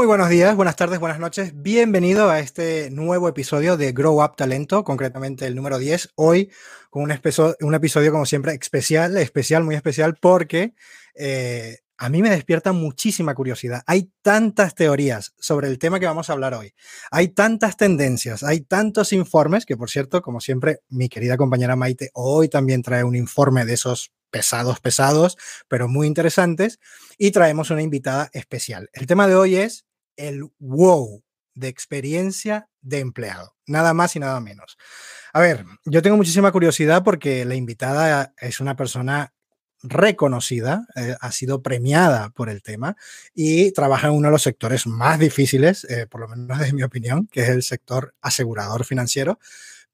Muy buenos días, buenas tardes, buenas noches. Bienvenido a este nuevo episodio de Grow Up Talento, concretamente el número 10. Hoy con un, episodio, como siempre, especial, especial, muy especial, porque eh, a mí me despierta muchísima curiosidad. Hay tantas teorías sobre el tema que vamos a hablar hoy. Hay tantas tendencias, hay tantos informes, que por cierto, como siempre, mi querida compañera Maite hoy también trae un informe de esos pesados, pesados, pero muy interesantes. Y traemos una invitada especial. El tema de hoy es el wow de experiencia de empleado. Nada más y nada menos. A ver, yo tengo muchísima curiosidad porque la invitada es una persona reconocida, eh, ha sido premiada por el tema y trabaja en uno de los sectores más difíciles, eh, por lo menos desde mi opinión, que es el sector asegurador financiero.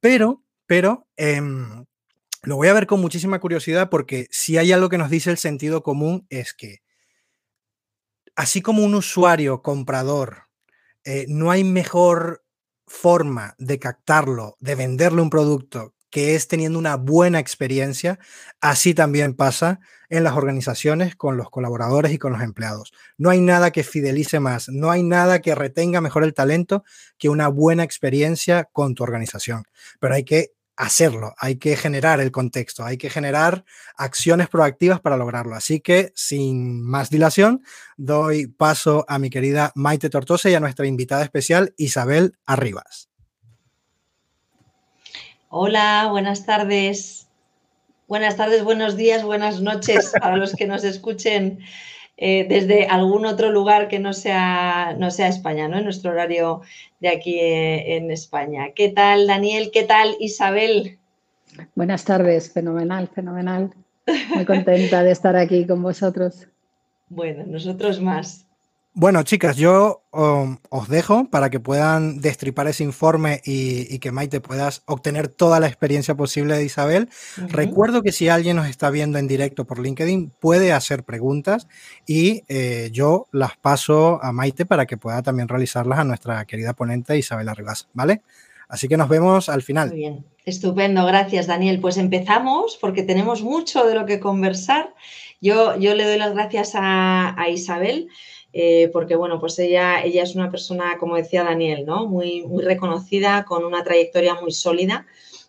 Pero, pero, em, lo voy a ver con muchísima curiosidad porque si hay algo que nos dice el sentido común es que así como un usuario comprador, eh, no hay mejor forma de captarlo, de venderle un producto que es teniendo una buena experiencia, así también pasa en las organizaciones con los colaboradores y con los empleados. No hay nada que fidelice más, no hay nada que retenga mejor el talento que una buena experiencia con tu organización. Pero hay que hacerlo, hay que generar el contexto, hay que generar acciones proactivas para lograrlo. Así que, sin más dilación, doy paso a mi querida Maite Tortosa y a nuestra invitada especial, Isabel Arribas. Hola, buenas tardes. Buenas tardes, buenos días, buenas noches para los que nos escuchen eh, desde algún otro lugar que no sea, no sea España, ¿no? En nuestro horario de aquí eh, en España. ¿Qué tal, Daniel? ¿Qué tal, Isabel? Buenas tardes, fenomenal, fenomenal. Muy contenta de estar aquí con vosotros. Bueno, nosotros más. Bueno, chicas, yo um, os dejo para que puedan destripar ese informe y, que Maite puedas obtener toda la experiencia posible de Isabel. Recuerdo que si alguien nos está viendo en directo por LinkedIn, puede hacer preguntas y eh, yo las paso a Maite para que pueda también realizarlas a nuestra querida ponente Isabel Arribas, ¿vale? Así que nos vemos al final. Muy bien, estupendo, gracias Daniel. Pues empezamos porque tenemos mucho de lo que conversar. Yo, yo le doy las gracias a, a Isabel eh, porque bueno, pues ella, ella es una persona, como decía Daniel, ¿no? muy, muy reconocida, con una trayectoria muy sólida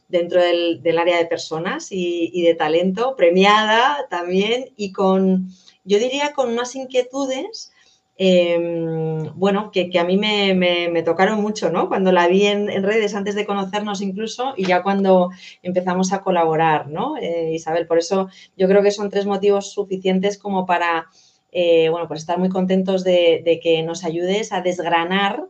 dentro del, área de personas y, de talento, premiada también y con, yo diría, con unas inquietudes. Em, bueno, que, a mí me, tocaron mucho, ¿no? Cuando la vi en, redes antes de conocernos incluso y ya cuando empezamos a colaborar, ¿no? Eh, Isabel, por eso yo creo que son tres motivos suficientes como para eh, bueno, pues estar muy contentos de, que nos ayudes a desgranar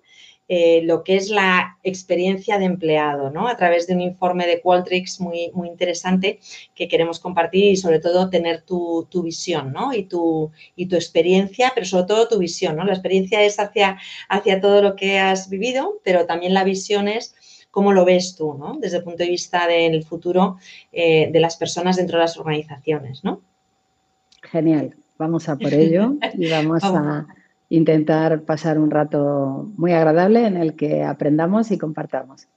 eh, lo que es la experiencia de empleado, ¿no? A través de un informe de Qualtrics muy, muy interesante que queremos compartir y sobre todo tener tu, visión, ¿no? Y tu, y tu experiencia, pero sobre todo tu visión, ¿no? La experiencia es hacia, hacia todo lo que has vivido, pero también la visión es cómo lo ves tú, ¿no? Desde el punto de vista del futuro eh, de las personas dentro de las organizaciones, ¿no? Genial. Vamos a por ello y vamos a intentar pasar un rato muy agradable en el que aprendamos y compartamos.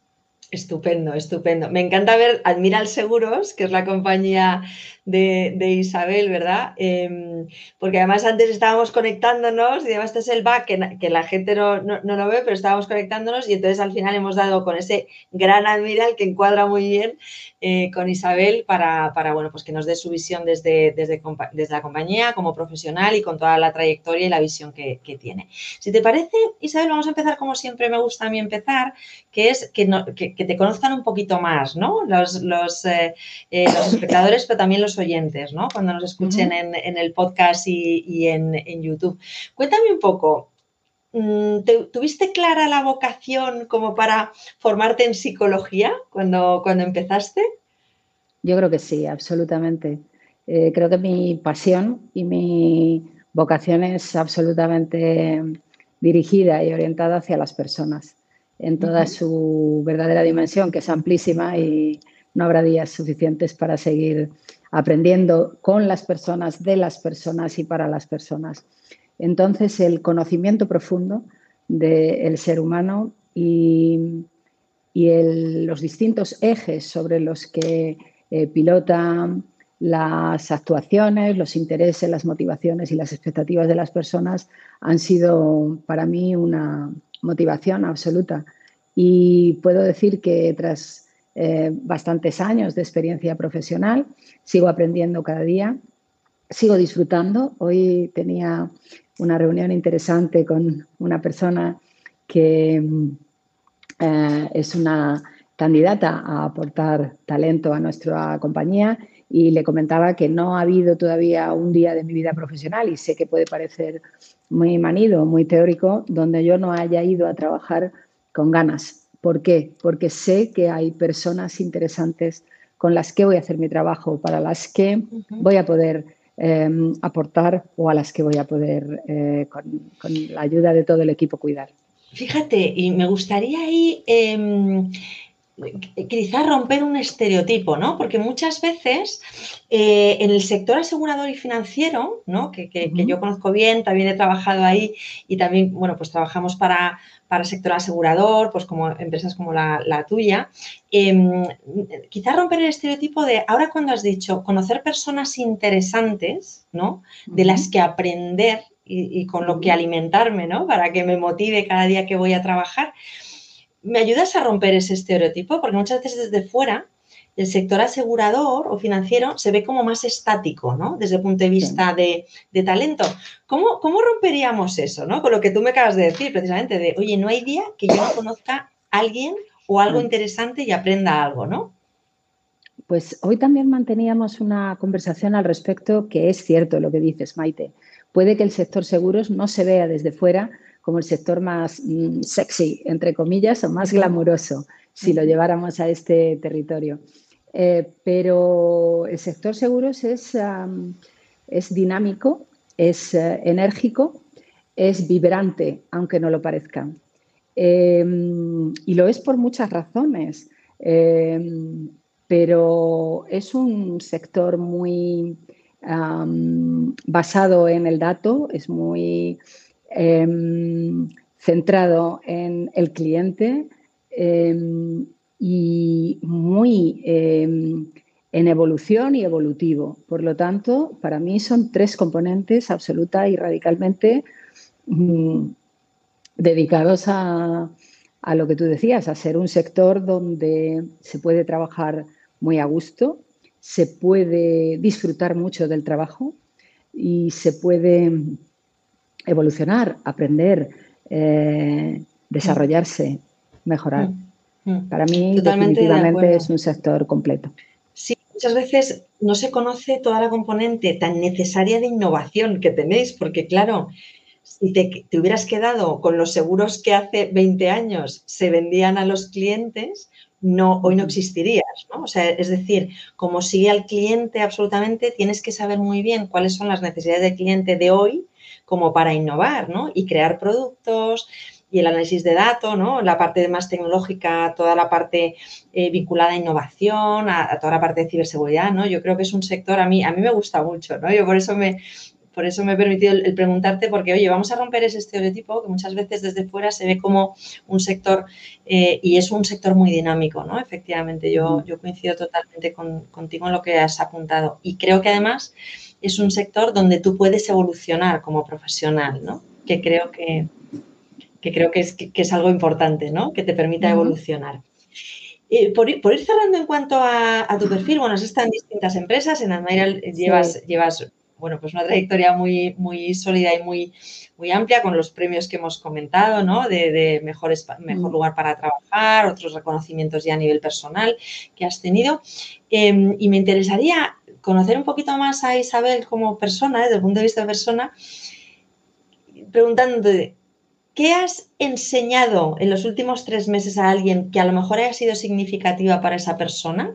Estupendo, estupendo. Me encanta ver Admiral Seguros, que es la compañía de, Isabel, ¿verdad? Em, porque además antes estábamos conectándonos y además este es el back que, la gente no, no, lo ve, pero estábamos conectándonos y entonces al final hemos dado con ese gran Admiral que encuadra muy bien eh, con Isabel para, bueno, pues que nos dé su visión desde, desde, desde, la compañía como profesional y con toda la trayectoria y la visión que, tiene. Si te parece, Isabel, vamos a empezar como siempre me gusta a mí empezar, que es que, te conozcan un poquito más, ¿no? Los, los, eh, eh, los espectadores, pero también los oyentes, ¿no? Cuando nos escuchen en, el podcast y, en, en YouTube. Cuéntame un poco, Mm, ¿Tuviste clara la vocación como para formarte en psicología cuando, cuando empezaste? Yo creo que sí, absolutamente. Eh, creo que mi pasión y mi vocación es absolutamente dirigida y orientada hacia las personas en toda su verdadera dimensión, que es amplísima y no habrá días suficientes para seguir aprendiendo con las personas, de las personas y para las personas. Entonces, el conocimiento profundo del ser humano y, los distintos ejes sobre los que eh, pilota las actuaciones, los intereses, las motivaciones y las expectativas de las personas han sido para mí una motivación absoluta. Y puedo decir que tras eh, bastantes años de experiencia profesional, sigo aprendiendo cada día, sigo disfrutando. Hoy tenía una reunión interesante con una persona que eh, es una candidata a aportar talento a nuestra compañía y le comentaba que no ha habido todavía un día de mi vida profesional y sé que puede parecer muy manido, muy teórico, donde yo no haya ido a trabajar con ganas. ¿Por qué? Porque sé que hay personas interesantes con las que voy a hacer mi trabajo, para las que voy a poder em, aportar o a las que voy a poder, eh, con, la ayuda de todo el equipo, cuidar. Fíjate, y me gustaría ahí em, quizás romper un estereotipo, ¿no? Porque muchas veces eh, en el sector asegurador y financiero, ¿no? Que, yo conozco bien, también he trabajado ahí y también, bueno, pues trabajamos para, para el sector asegurador, pues como empresas como la, tuya. Em, quizás romper el estereotipo de, ahora cuando has dicho, conocer personas interesantes, ¿no? De las que aprender y, y con lo que alimentarme, ¿no? Para que me motive cada día que voy a trabajar. ¿Me ayudas a romper ese estereotipo? Porque muchas veces desde fuera el sector asegurador o financiero se ve como más estático, ¿no? Desde el punto de vista de, talento. ¿Cómo, ¿Cómo, romperíamos eso, ¿no? Con lo que tú me acabas de decir, precisamente, de, oye, no hay día que yo no conozca a alguien o algo interesante y aprenda algo, ¿no? Pues hoy también manteníamos una conversación al respecto que es cierto lo que dices, Maite. Puede que el sector seguros no se vea desde fuera como el sector más mm, sexy, entre comillas, o más glamuroso, si lo lleváramos a este territorio. Eh, pero el sector seguros es, es dinámico, es eh, enérgico, es vibrante, aunque no lo parezca. Em, y lo es por muchas razones, em, pero es un sector muy basado en el dato, es muy Em, centrado en el cliente y muy em, en evolución y evolutivo. Por lo tanto, para mí son tres componentes absoluta y radicalmente mm, dedicados a, a lo que tú decías, a ser un sector donde se puede trabajar muy a gusto, se puede disfrutar mucho del trabajo y se puede evolucionar, aprender, eh, desarrollarse, mejorar. Mm. Para mí, definitivamente es un sector completo. Sí, muchas veces no se conoce toda la componente tan necesaria de innovación que tenéis, porque claro, si te, te, hubieras quedado con los seguros que hace 20 años se vendían a los clientes, no, hoy no existirías, ¿no? O sea, es decir, como sigue al cliente absolutamente, tienes que saber muy bien cuáles son las necesidades del cliente de hoy como para innovar, ¿no? Y crear productos y el análisis de datos, ¿no? La parte más tecnológica, toda la parte eh, vinculada a innovación, a, toda la parte de ciberseguridad, ¿no? Yo creo que es un sector, a mí, a mí me gusta mucho, ¿no? Yo por eso me, por eso me he permitido el, preguntarte, porque, oye, vamos a romper ese estereotipo que muchas veces desde fuera se ve como un sector, eh, y es un sector muy dinámico, ¿no? Efectivamente, yo, yo coincido totalmente contigo en lo que has apuntado. Y creo que además es un sector donde tú puedes evolucionar como profesional, ¿no? Que creo que, creo que es, que, es, algo importante, ¿no? Que te permita evolucionar. Eh, por, ir cerrando en cuanto a, tu perfil, bueno, has estado en distintas empresas, en Admiral llevas, llevas bueno, pues una trayectoria muy, muy sólida y muy, muy amplia con los premios que hemos comentado, ¿no? De, mejor mm. lugar para trabajar, otros reconocimientos ya a nivel personal que has tenido. Em, y me interesaría conocer un poquito más a Isabel como persona, desde el punto de vista de persona, preguntándote, ¿qué has enseñado en los últimos tres meses a alguien que a lo mejor haya sido significativa para esa persona?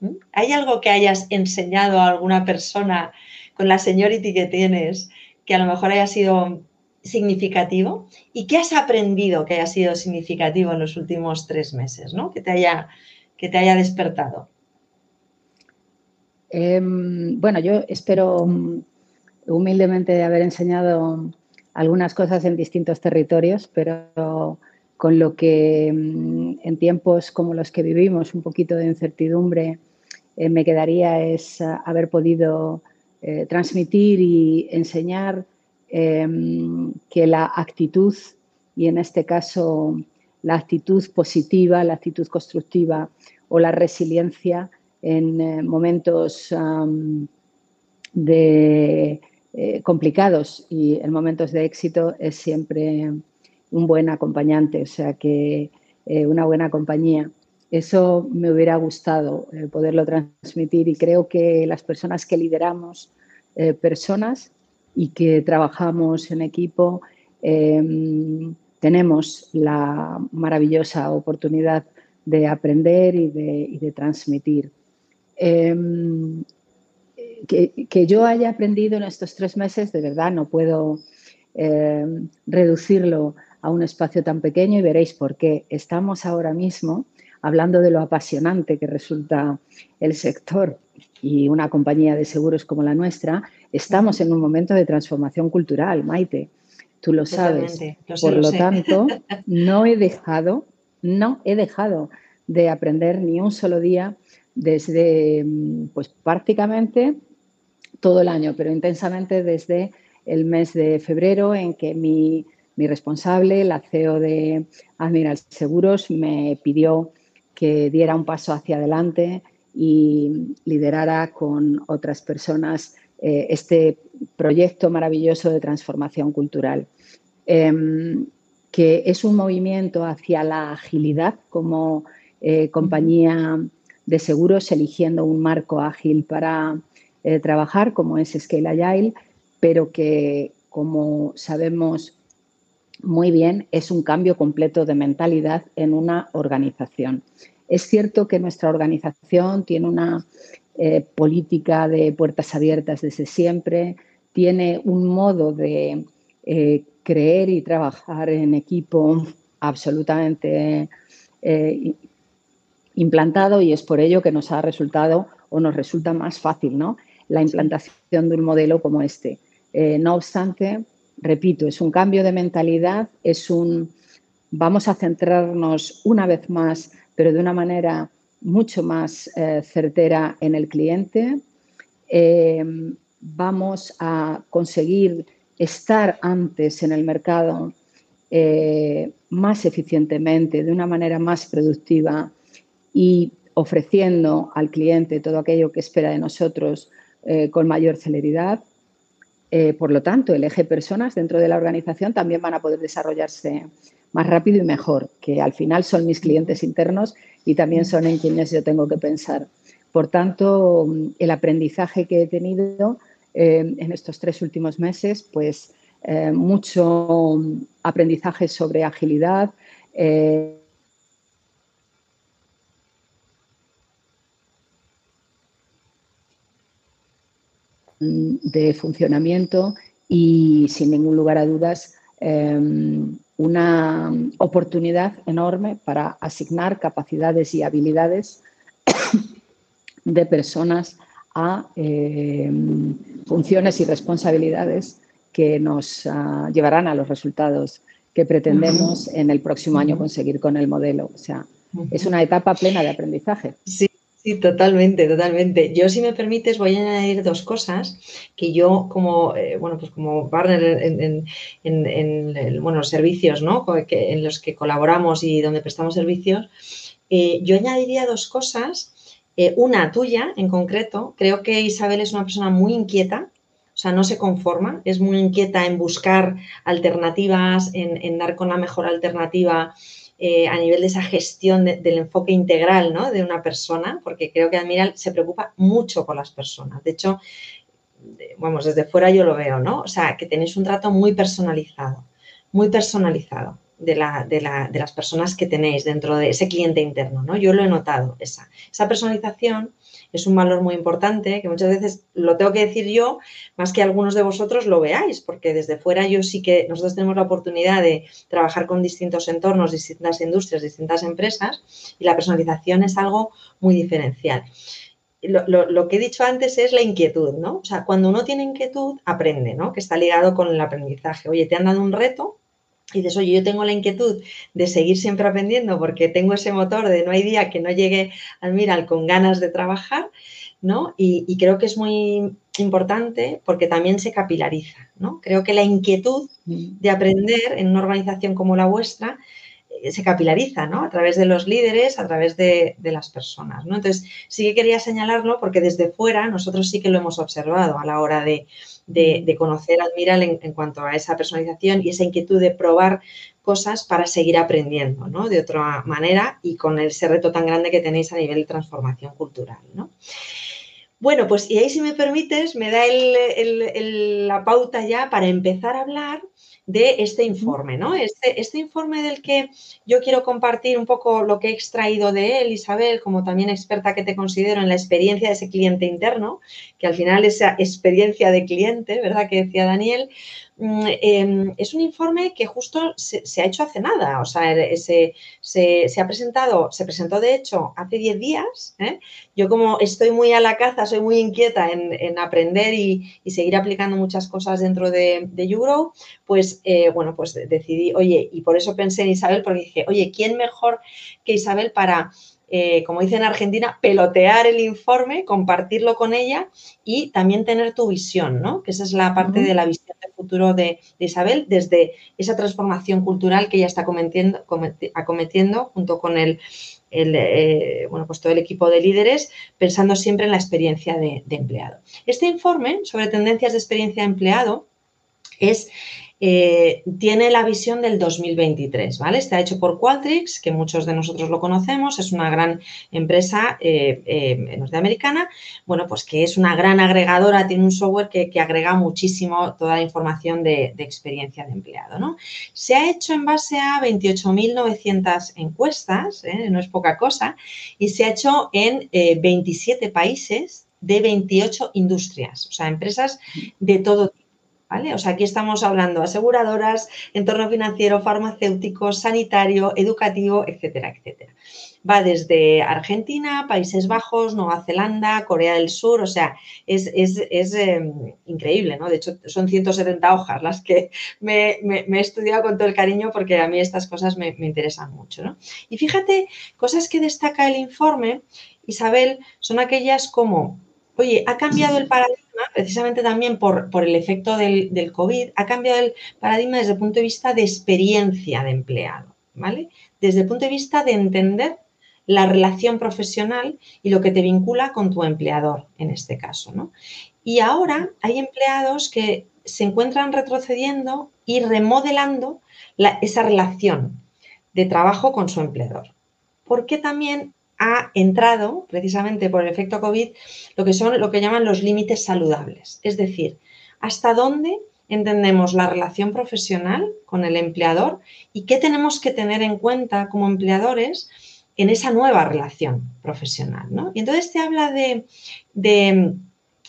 ¿Mm? ¿Hay algo que hayas enseñado a alguna persona con la seniority que tienes que a lo mejor haya sido significativo? ¿Y qué has aprendido que haya sido significativo en los últimos tres meses, ¿no? que, te haya, que te haya despertado? Em, bueno, yo espero mm, humildemente haber enseñado algunas cosas en distintos territorios, pero con lo que mm, en tiempos como los que vivimos, un poquito de incertidumbre, me quedaría es haber podido transmitir y enseñar em, que la actitud, y en este caso la actitud positiva, la actitud constructiva o la resiliencia en momentos de eh, complicados y en momentos de éxito es siempre un buen acompañante, o sea que eh, una buena compañía. Eso me hubiera gustado eh, poderlo transmitir y creo que las personas que lideramos personas y que trabajamos en equipo em, tenemos la maravillosa oportunidad de aprender y de transmitir. Em, que, yo haya aprendido en estos tres meses, de verdad, no puedo eh, reducirlo a un espacio tan pequeño y veréis por qué. Estamos ahora mismo hablando de lo apasionante que resulta el sector y una compañía de seguros como la nuestra, estamos en un momento de transformación cultural, Maite. Tú lo sabes. por lo, tanto, no he dejado, no he dejado de aprender ni un solo día desde, pues prácticamente todo el año, pero intensamente desde el mes de febrero en que mi, responsable, la CEO de Admiral Seguros, me pidió que diera un paso hacia adelante y liderara con otras personas eh, este proyecto maravilloso de transformación cultural, em, que es un movimiento hacia la agilidad como eh, compañía de seguros, eligiendo un marco ágil para eh, trabajar, como es Scale Agile, pero que, como sabemos muy bien, es un cambio completo de mentalidad en una organización. Es cierto que nuestra organización tiene una eh, política de puertas abiertas desde siempre, tiene un modo de eh, creer y trabajar en equipo absolutamente implantado y es por ello que nos ha resultado o nos resulta más fácil ¿no? La implantación de un modelo como este. Eh, no obstante, repito, es un cambio de mentalidad, es un vamos a centrarnos una vez más, pero de una manera mucho más eh, certera en el cliente. Eh, vamos a conseguir estar antes en el mercado más eficientemente, de una manera más productiva y ofreciendo al cliente todo aquello que espera de nosotros eh, con mayor celeridad. Eh, por lo tanto, el eje personas dentro de la organización también van a poder desarrollarse más rápido y mejor, que al final son mis clientes internos y también son en quienes yo tengo que pensar. Por tanto, el aprendizaje que he tenido eh, en estos tres últimos meses, pues mucho aprendizaje sobre agilidad, de funcionamiento y sin ningún lugar a dudas em, una oportunidad enorme para asignar capacidades y habilidades de personas a em, funciones y responsabilidades que nos ah, llevarán a los resultados que pretendemos en el próximo año conseguir con el modelo. O sea, es una etapa plena de aprendizaje. Sí, Sí, totalmente, totalmente. Yo, si me permites, voy a añadir dos cosas que yo, como, eh, bueno, pues como partner en, en, bueno, los servicios ¿no? en los que colaboramos y donde prestamos servicios, eh, yo añadiría dos cosas. Eh, una tuya en concreto, creo que Isabel es una persona muy inquieta, o sea, no se conforma, es muy inquieta en buscar alternativas, en dar con la mejor alternativa eh, a nivel de esa gestión del enfoque integral ¿no? de una persona, porque creo que Admiral se preocupa mucho por las personas. De hecho, vamos, desde fuera yo lo veo, ¿no? O sea, que tenéis un trato muy personalizado, muy personalizado de, la, de, la, de las personas que tenéis dentro de ese cliente interno, ¿no? Yo lo he notado, esa, esa personalización es un valor muy importante que muchas veces lo tengo que decir yo más que algunos de vosotros lo veáis, porque desde fuera yo sí que nosotros tenemos la oportunidad de trabajar con distintos entornos, distintas industrias, distintas empresas y la personalización es algo muy diferencial. Lo, que he dicho antes es la inquietud, ¿no? O sea, cuando uno tiene inquietud, aprende, ¿no? Que está ligado con el aprendizaje. Oye, te han dado un reto, y dices, oye, yo tengo la inquietud de seguir siempre aprendiendo porque tengo ese motor de no hay día que no llegue al Miral con ganas de trabajar, ¿no? Y, creo que es muy importante porque también se capilariza, ¿no? Creo que la inquietud mm. de aprender en una organización como la vuestra se capilariza, ¿no? A través de los líderes, a través de, las personas, ¿no? Entonces, sí que quería señalarlo porque desde fuera nosotros sí que lo hemos observado a la hora de, de, conocer Admiral en, en, cuanto a esa personalización y esa inquietud de probar cosas para seguir aprendiendo, ¿no? De otra manera y con ese reto tan grande que tenéis a nivel de transformación cultural, ¿no? Bueno, pues y ahí si me permites, me da la pauta ya para empezar a hablar de este informe, ¿no? Este, este, informe del que yo quiero compartir un poco lo que he extraído de él, Isabel, como también experta que te considero en la experiencia de ese cliente interno, que al final esa experiencia de cliente, ¿verdad? Que decía Daniel, Mm, em, es un informe que justo se, ha hecho hace nada, o sea, se, ha presentado, se presentó de hecho hace 10 días. ¿eh? Yo como estoy muy a la caza, soy muy inquieta en, aprender y, seguir aplicando muchas cosas dentro de, de pues eh, bueno, pues decidí, oye, y por eso pensé en Isabel, porque dije, oye, ¿quién mejor que Isabel para eh, como dice en Argentina, pelotear el informe, compartirlo con ella y también tener tu visión, ¿no? Que esa es la parte de la visión de futuro de, Isabel desde esa transformación cultural que ella está cometiendo, acometiendo junto con el, eh, bueno, pues todo el equipo de líderes, pensando siempre en la experiencia de empleado. Este informe sobre tendencias de experiencia de empleado es eh, tiene la visión del 2023, ¿vale? Está hecho por Qualtrics, que muchos de nosotros lo conocemos, es una gran empresa eh, eh, norteamericana, bueno, pues que es una gran agregadora, tiene un software que, agrega muchísimo toda la información de, experiencia de empleado, ¿no? Se ha hecho en base a 28.900 encuestas, no es poca cosa, y se ha hecho en 27 países de 28 industrias, o sea, empresas de todo tipo. O sea, aquí estamos hablando aseguradoras, entorno financiero, farmacéutico, sanitario, educativo, etcétera, etcétera. Va desde Argentina, Países Bajos, Nueva Zelanda, Corea del Sur, o sea, es, em, increíble, ¿no? De hecho, son 170 hojas las que me, he estudiado con todo el cariño porque a mí estas cosas me, me interesan mucho, ¿no? Y fíjate, cosas que destaca el informe, Isabel, son aquellas como Oye, ha cambiado el paradigma, precisamente también por, el efecto del, COVID, ha cambiado el paradigma desde el punto de vista de experiencia de empleado, ¿vale? Desde el punto de vista de entender la relación profesional y lo que te vincula con tu empleador, en este caso, ¿no? Y ahora hay empleados que se encuentran retrocediendo y remodelando esa relación de trabajo con su empleador. Porque también ha entrado, precisamente por el efecto COVID, lo que son lo que llaman los límites saludables. Es decir, hasta dónde entendemos la relación profesional con el empleador y qué tenemos que tener en cuenta como empleadores en esa nueva relación profesional. Y entonces te habla de,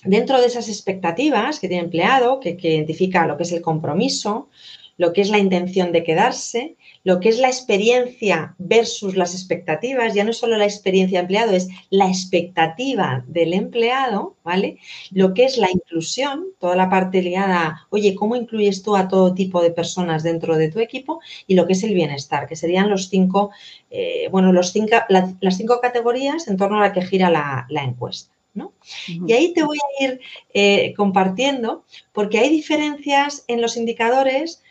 dentro de esas expectativas que tiene empleado, que, que identifica lo que es el compromiso, lo que es la intención de quedarse, lo que es la experiencia versus las expectativas, ya no es solo la experiencia de empleado, es la expectativa del empleado, ¿vale? Lo que es la inclusión, toda la parte ligada, oye, ¿cómo incluyes tú a todo tipo de personas dentro de tu equipo? Y lo que es el bienestar, que serían los cinco, eh, bueno, los cinco, las, cinco categorías en torno a la que gira la, encuesta. ¿no? Y ahí te voy a ir eh, compartiendo, porque hay diferencias en los indicadores,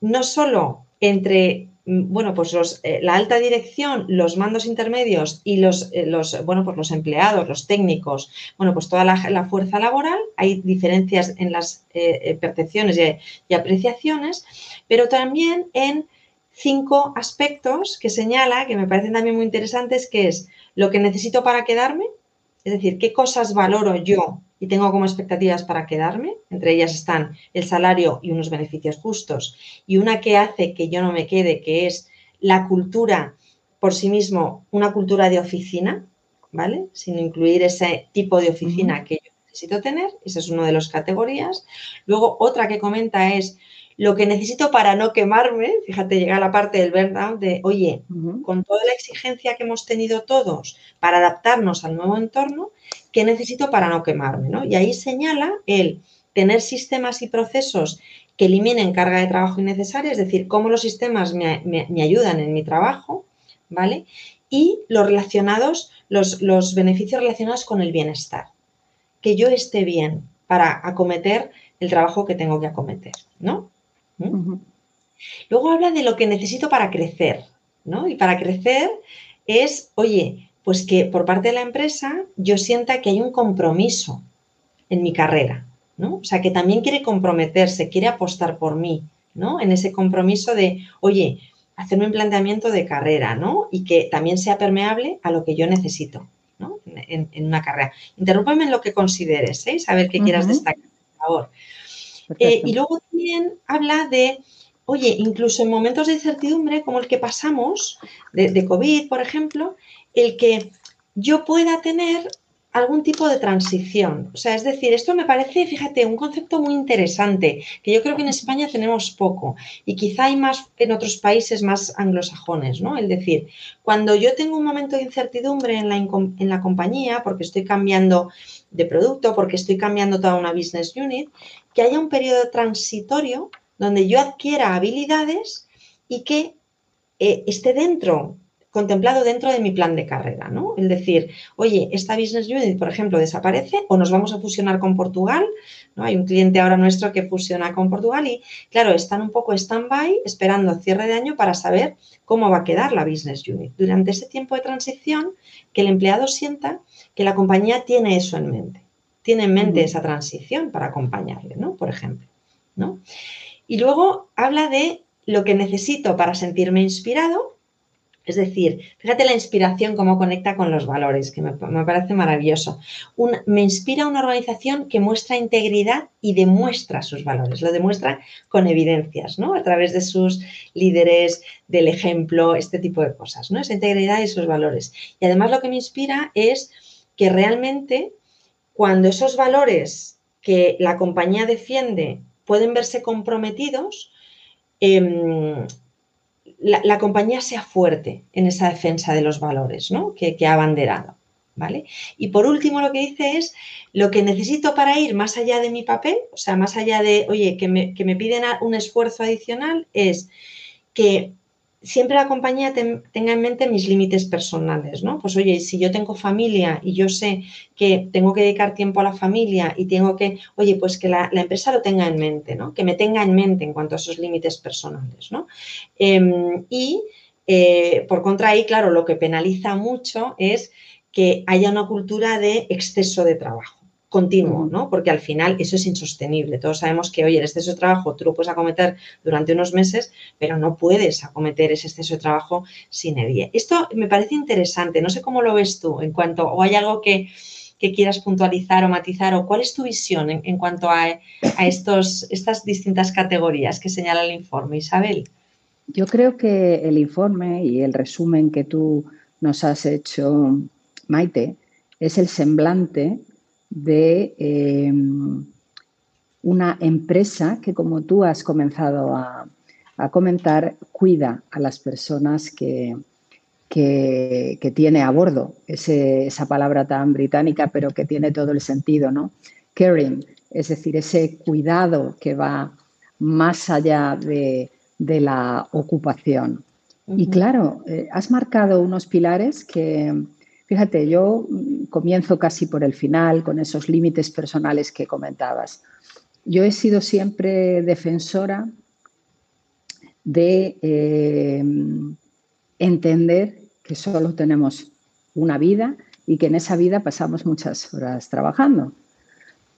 no solo entre bueno, pues los, eh, la alta dirección, los mandos intermedios y los, eh, los, bueno, pues los empleados, los técnicos, bueno, pues toda la, fuerza laboral, hay diferencias en las eh, percepciones y, apreciaciones, pero también en cinco aspectos que señala, que me parecen también muy interesantes, que es lo que necesito para quedarme, es decir, qué cosas valoro yo y tengo como expectativas para quedarme. Entre ellas están el salario y unos beneficios justos. Y una que hace que yo no me quede, que es la cultura por sí mismo, una cultura de oficina, ¿vale? Sin incluir ese tipo de oficina que yo necesito tener. Esa es una de las categorías. Luego, otra que comenta es lo que necesito para no quemarme, fíjate, llega la parte del burnout de, oye, con toda la exigencia que hemos tenido todos para adaptarnos al nuevo entorno, ¿qué necesito para no quemarme? ¿no? Y ahí señala el tener sistemas y procesos que eliminen carga de trabajo innecesaria, es decir, cómo los sistemas me, me ayudan en mi trabajo, ¿vale? Y los relacionados, los, los beneficios relacionados con el bienestar. Que yo esté bien para acometer el trabajo que tengo que acometer, ¿no? ¿Mm? Luego habla de lo que necesito para crecer, ¿no? Y para crecer es, oye, pues que por parte de la empresa yo sienta que hay un compromiso en mi carrera, ¿no? O sea, que también quiere comprometerse, quiere apostar por mí, ¿no? En ese compromiso de, oye, hacerme un planteamiento de carrera, ¿no? Y que también sea permeable a lo que yo necesito, ¿no? En, una carrera. Interrúpame en lo que consideres, ¿eh? Saber qué quieras destacar, por favor. Eh, y luego también habla de, oye, incluso en momentos de incertidumbre como el que pasamos, de, de COVID, por ejemplo, el que yo pueda tener algún tipo de transición. O sea, es decir, esto me parece, fíjate, un concepto muy interesante, que yo creo que en España tenemos poco y quizá hay más en otros países más anglosajones, ¿no? Es decir, cuando yo tengo un momento de incertidumbre en la, en la compañía, porque estoy cambiando de producto, porque estoy cambiando toda una business unit, que haya un periodo transitorio donde yo adquiera habilidades y que eh, esté dentro contemplado dentro de mi plan de carrera, ¿no? El decir, oye, esta business unit, por ejemplo, desaparece o nos vamos a fusionar con Portugal, ¿no? Hay un cliente ahora nuestro que fusiona con Portugal y, claro, están un poco stand-by esperando cierre de año para saber cómo va a quedar la business unit. Durante ese tiempo de transición, que el empleado sienta que la compañía tiene eso en mente, tiene en mente esa transición para acompañarle, ¿no? Por ejemplo, ¿no? Y luego habla de lo que necesito para sentirme inspirado es decir, fíjate la inspiración cómo conecta con los valores, que me, parece maravilloso. me inspira una organización que muestra integridad y demuestra sus valores, lo demuestra con evidencias, ¿no? A través de sus líderes, del ejemplo, este tipo de cosas, ¿no? Esa integridad y sus valores. Y además lo que me inspira es que realmente cuando esos valores que la compañía defiende pueden verse comprometidos, eh, la, compañía sea fuerte en esa defensa de los valores ¿no? que, ha abanderado. ¿Vale? Y por último, lo que dice es lo que necesito para ir más allá de mi papel, o sea, más allá de, oye, que me, que me piden un esfuerzo adicional, es que siempre la compañía tenga en mente mis límites personales, ¿no? Pues oye, si yo tengo familia y yo sé que tengo que dedicar tiempo a la familia y tengo que, oye, pues que la, empresa lo tenga en mente, ¿no? Que me tenga en mente en cuanto a esos límites personales, ¿no? Em, y eh, por contra ahí, claro, lo que penaliza mucho es que haya una cultura de exceso de trabajo continuo, ¿no? Porque al final eso es insostenible. Todos sabemos que, oye, el exceso de trabajo tú lo puedes acometer durante unos meses, pero no puedes acometer ese exceso de trabajo sin EVIE. Esto me parece interesante. No sé cómo lo ves tú en cuanto, o hay algo que, quieras puntualizar o matizar, o cuál es tu visión en, cuanto a, a estos, estas distintas categorías que señala el informe, Isabel. Yo creo que el informe y el resumen que tú nos has hecho, Maite, es el semblante de em, una empresa que, como tú has comenzado a, comentar, cuida a las personas que, que, tiene a bordo. esa palabra tan británica, pero que tiene todo el sentido, ¿no? Caring, es decir, ese cuidado que va más allá de, la ocupación. Y claro, eh, has marcado unos pilares que, Fíjate, yo mm, comienzo casi por el final con esos límites personales que comentabas. Yo he sido siempre defensora de em, entender que solo tenemos una vida y que en esa vida pasamos muchas horas trabajando.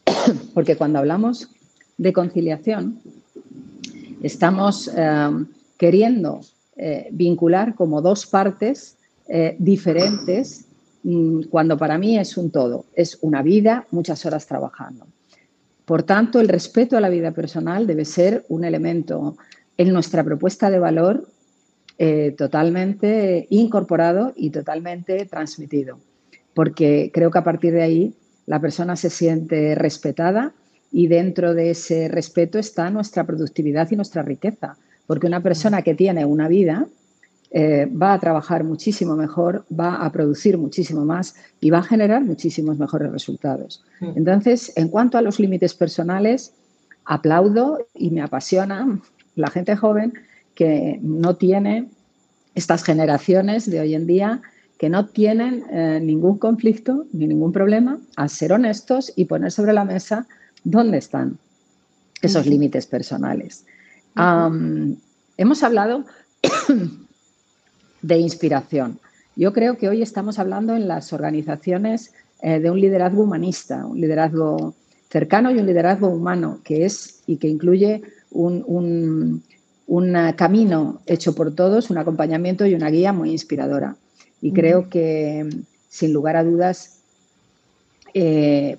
Porque cuando hablamos de conciliación, estamos em, queriendo eh, vincular como dos partes eh, diferentes cuando para mí es un todo, es una vida, muchas horas trabajando. Por tanto, el respeto a la vida personal debe ser un elemento en nuestra propuesta de valor eh, totalmente incorporado y totalmente transmitido, porque creo que a partir de ahí la persona se siente respetada y dentro de ese respeto está nuestra productividad y nuestra riqueza, porque una persona que tiene una vida eh, va a trabajar muchísimo mejor, va a producir muchísimo más y va a generar muchísimos mejores resultados. Mm. Entonces, en cuanto a los límites personales, aplaudo y me apasiona la gente joven que no tiene estas generaciones de hoy en día que no tienen eh, ningún conflicto ni ningún problema a ser honestos y poner sobre la mesa dónde están esos límites personales. hemos hablado de inspiración. Yo creo que hoy estamos hablando en las organizaciones eh, de un liderazgo humanista, un liderazgo cercano y un liderazgo humano, que es y que incluye un, camino hecho por todos, un acompañamiento y una guía muy inspiradora. Y creo que, sin lugar a dudas, eh,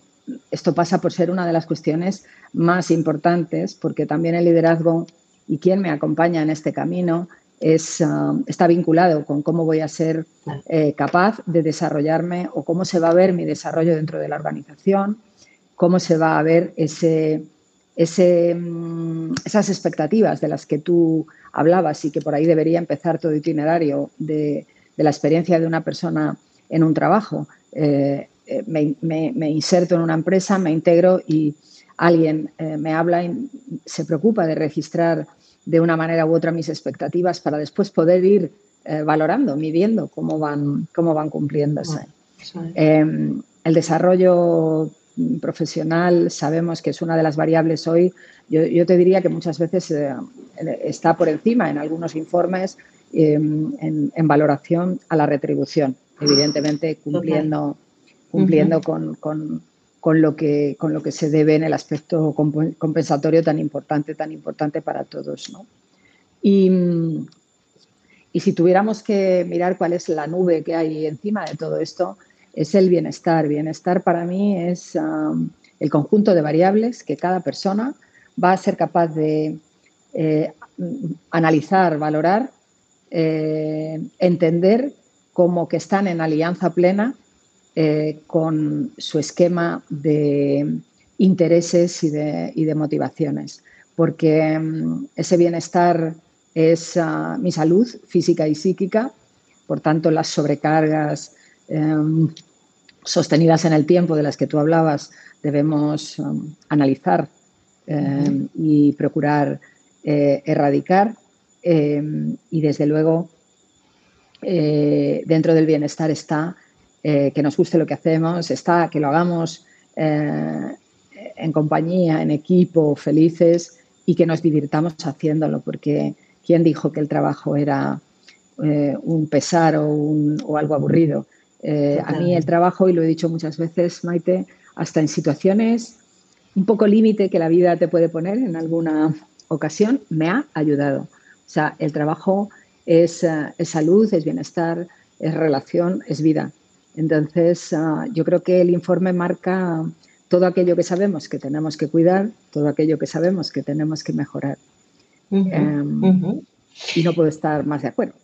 esto pasa por ser una de las cuestiones más importantes, porque también el liderazgo y quien me acompaña en este camino es, um, está vinculado con cómo voy a ser eh, capaz de desarrollarme o cómo se va a ver mi desarrollo dentro de la organización, cómo se va a ver ese, ese, mm, esas expectativas de las que tú hablabas y que por ahí debería empezar todo itinerario de, de la experiencia de una persona en un trabajo. Eh, eh, me, me, inserto en una empresa, me integro y alguien me habla y se preocupa de registrar de una manera u otra mis expectativas para después poder ir eh, valorando, midiendo cómo van, cómo van cumpliéndose. Em, el desarrollo profesional sabemos que es una de las variables hoy. Yo, te diría que muchas veces eh, está por encima en algunos informes em, en, valoración a la retribución, evidentemente cumpliendo, cumpliendo con, con lo que, con lo que se debe en el aspecto compensatorio tan importante, tan importante para todos. Y, si tuviéramos que mirar cuál es la nube que hay encima de todo esto, es el bienestar. Bienestar para mí es el conjunto de variables que cada persona va a ser capaz de eh, analizar, valorar, eh, entender como que están en alianza plena eh, con su esquema de intereses y de, motivaciones, porque mm, ese bienestar es ah, mi salud física y psíquica, por tanto las sobrecargas em, sostenidas en el tiempo de las que tú hablabas debemos um, analizar em, y procurar eh, erradicar em, y desde luego eh, dentro del bienestar está eh, que nos guste lo que hacemos, está, que lo hagamos eh, en compañía, en equipo, felices y que nos divirtamos haciéndolo, porque ¿quién dijo que el trabajo era eh, un pesar o, o algo aburrido? a mí el trabajo, y lo he dicho muchas veces, Maite, hasta en situaciones un poco límite que la vida te puede poner en alguna ocasión, me ha ayudado. O sea, el trabajo es, es salud, es bienestar, es relación, es vida. Entonces, ah, yo creo que el informe marca todo aquello que sabemos que tenemos que cuidar, todo aquello que sabemos que tenemos que mejorar. Em, y no puedo estar más de acuerdo.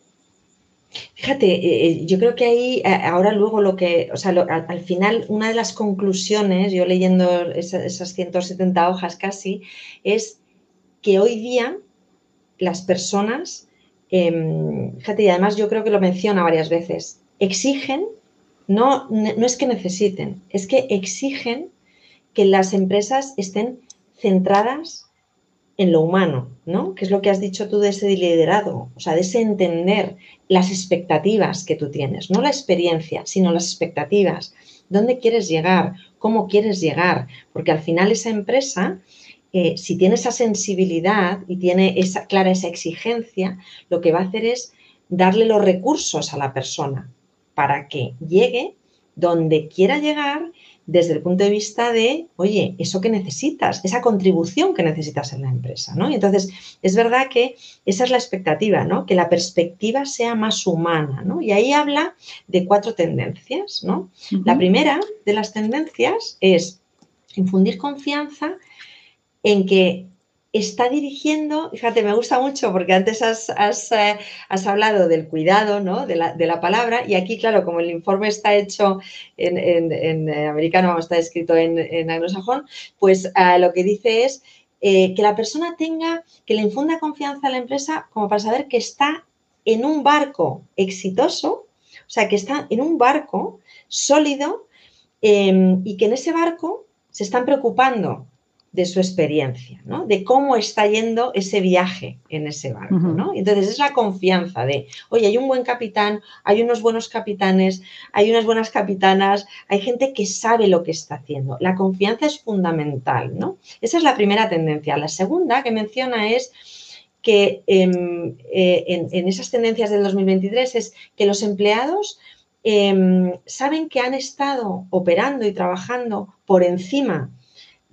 Fíjate, eh, eh, yo creo que ahí, ahora luego lo que, o sea, al, final, una de las conclusiones, yo leyendo esas 170 hojas casi, es que hoy día las personas, em, fíjate, y además yo creo que lo menciona varias veces, exigen no, no es que necesiten, es que exigen que las empresas estén centradas en lo humano, ¿no? Que es lo que has dicho tú de ese liderado, o sea, de ese entender las expectativas que tú tienes, no la experiencia, sino las expectativas. ¿Dónde quieres llegar? ¿Cómo quieres llegar? Porque al final esa empresa, eh, si tiene esa sensibilidad y tiene esa clara esa exigencia, lo que va a hacer es darle los recursos a la persona para que llegue donde quiera llegar desde el punto de vista de, oye, eso que necesitas, esa contribución que necesitas en la empresa, ¿no? Y entonces, es verdad que esa es la expectativa, ¿no? Que la perspectiva sea más humana, ¿no? Y ahí habla de cuatro tendencias, ¿no? La primera de las tendencias es infundir confianza en que está dirigiendo, fíjate, me gusta mucho porque antes has, eh, hablado del cuidado, ¿no? De la, palabra, y aquí, claro, como el informe está hecho en, eh, americano, está escrito en, anglosajón, pues eh, lo que dice es que la persona tenga, que le infunda confianza a la empresa como para saber que está en un barco exitoso, o sea, que está en un barco sólido em, y que en ese barco se están preocupando de su experiencia, ¿no? De cómo está yendo ese viaje en ese barco, ¿no? Entonces es la confianza de, oye, hay un buen capitán, hay unos buenos capitanes, hay unas buenas capitanas, hay gente que sabe lo que está haciendo. La confianza es fundamental, ¿no? Esa es la primera tendencia. La segunda que menciona es que em, eh, en, esas tendencias del 2023 es que los empleados em, saben que han estado operando y trabajando por encima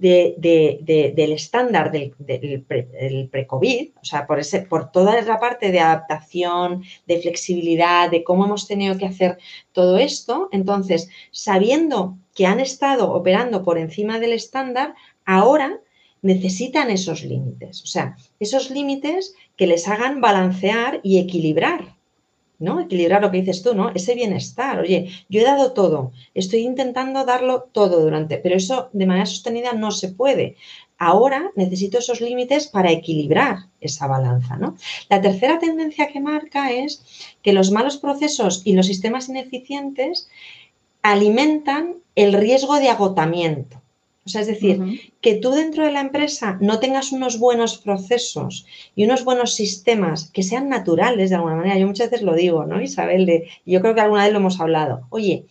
del estándar del, pre-COVID, o sea, por, ese, por toda la parte de adaptación, de flexibilidad, de cómo hemos tenido que hacer todo esto, entonces, sabiendo que han estado operando por encima del estándar, ahora necesitan esos límites, o sea, esos límites que les hagan balancear y equilibrar ¿no? Equilibrar lo que dices tú, ¿no? Ese bienestar. Oye, yo he dado todo, estoy intentando darlo todo durante, pero eso de manera sostenida no se puede. Ahora necesito esos límites para equilibrar esa balanza, ¿no? La tercera tendencia que marca es que los malos procesos y los sistemas ineficientes alimentan el riesgo de agotamiento. O sea, es decir, que tú dentro de la empresa no tengas unos buenos procesos y unos buenos sistemas que sean naturales de alguna manera. Yo muchas veces lo digo, ¿no, Isabel? De, yo creo que alguna vez lo hemos hablado. Oye,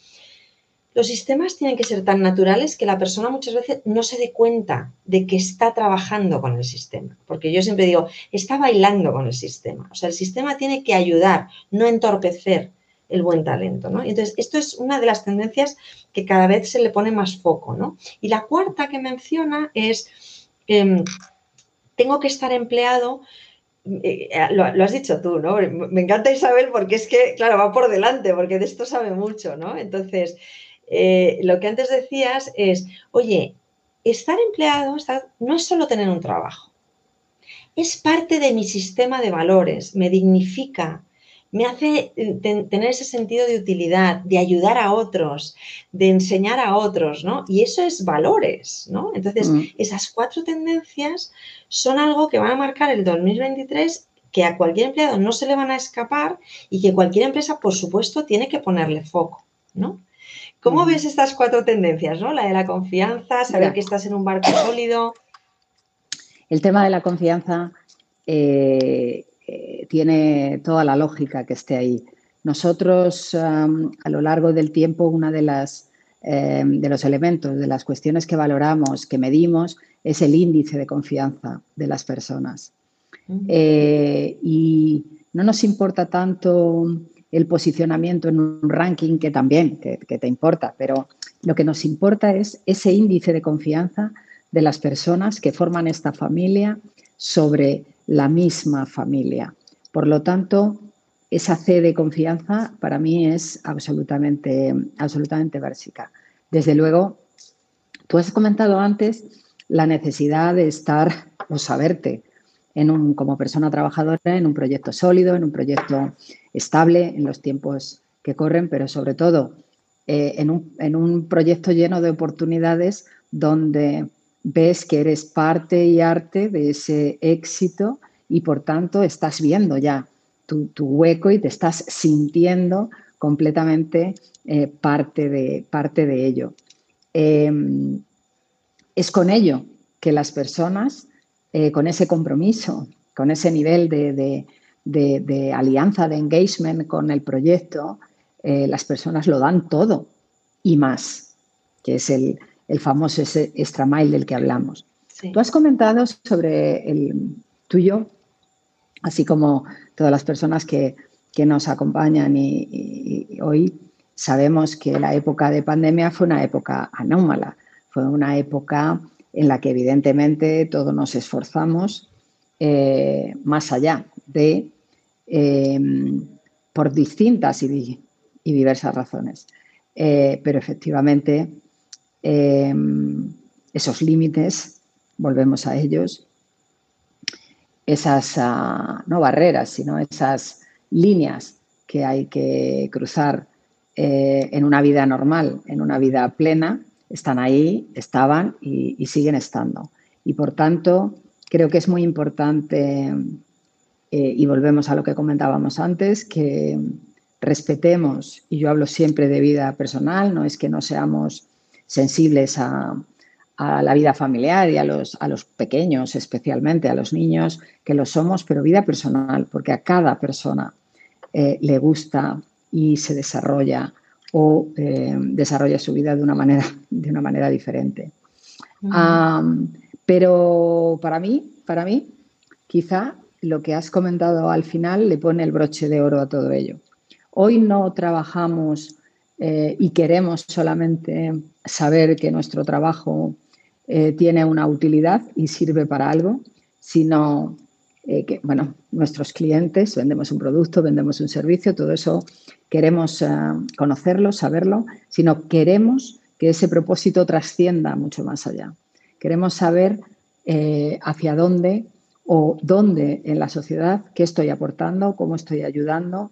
los sistemas tienen que ser tan naturales que la persona muchas veces no se dé cuenta de que está trabajando con el sistema. Porque yo siempre digo, está bailando con el sistema. O sea, el sistema tiene que ayudar, no entorpecer el buen talento, ¿no? Entonces, esto es una de las tendencias que cada vez se le pone más foco, ¿no? Y la cuarta que menciona es, em, tengo que estar empleado, eh, lo, has dicho tú, ¿no? Me encanta Isabel porque es que, claro, va por delante, porque de esto sabe mucho, ¿no? Entonces, eh, lo que antes decías es, oye, estar empleado no es solo tener un trabajo, es parte de mi sistema de valores, me dignifica, me hace eh, tener ese sentido de utilidad, de ayudar a otros, de enseñar a otros, ¿no? Y eso es valores, ¿no? Entonces, mm. esas cuatro tendencias son algo que van a marcar el 2023 que a cualquier empleado no se le van a escapar y que cualquier empresa, por supuesto, tiene que ponerle foco, ¿no? ¿Cómo mm. ves estas cuatro tendencias, ¿no? La de la confianza, saber que estás en un barco sólido. El tema de la confianza eh, eh, tiene toda la lógica que esté ahí. Nosotros, a lo largo del tiempo, una de las em, de los elementos, de las cuestiones que valoramos, que medimos, es el índice de confianza de las personas. Eh, y no nos importa tanto el posicionamiento en un ranking, que también, que, te importa, pero lo que nos importa es ese índice de confianza de las personas que forman esta familia sobre la misma familia. Por lo tanto, esa C de confianza para mí es absolutamente, absolutamente básica. Desde luego, tú has comentado antes la necesidad de estar o saberte en un, como persona trabajadora en un proyecto sólido, en un proyecto estable en los tiempos que corren, pero sobre todo eh, en, un, en un proyecto lleno de oportunidades donde ves que eres parte y arte de ese éxito y por tanto estás viendo ya tu, hueco y te estás sintiendo completamente eh, parte, de, parte de ello. Em, es con ello que las personas, eh, con ese compromiso, con ese nivel de, alianza, de engagement con el proyecto, eh, las personas lo dan todo y más, que es el, el famoso ese extra mile del que hablamos. Tú has comentado sobre el tuyo, así como todas las personas que, nos acompañan y, hoy sabemos que la época de pandemia fue una época anómala, fue una época en la que evidentemente todos nos esforzamos eh, más allá de, em, por distintas y, diversas razones. Eh, pero efectivamente Em, esos límites, volvemos a ellos, esas ah, no barreras, sino esas líneas que hay que cruzar eh, en una vida normal, en una vida plena, están ahí, estaban y, siguen estando. Y por tanto, creo que es muy importante, eh, y volvemos a lo que comentábamos antes, que respetemos, y yo hablo siempre de vida personal, no es que no seamos sensibles a, a la vida familiar y a los, a los pequeños, especialmente a los niños, que lo somos, pero vida personal, porque a cada persona eh, le gusta y se desarrolla o eh, desarrolla su vida de una manera, de una manera diferente. pero para mí, para mí, quizá lo que has comentado al final le pone el broche de oro a todo ello. Hoy no trabajamos eh, y queremos solamente saber que nuestro trabajo eh, tiene una utilidad y sirve para algo, sino eh, que, bueno, nuestros clientes, vendemos un producto, vendemos un servicio, todo eso queremos conocerlo, saberlo, sino queremos que ese propósito trascienda mucho más allá. Queremos saber hacia dónde o dónde en la sociedad, qué estoy aportando, cómo estoy ayudando.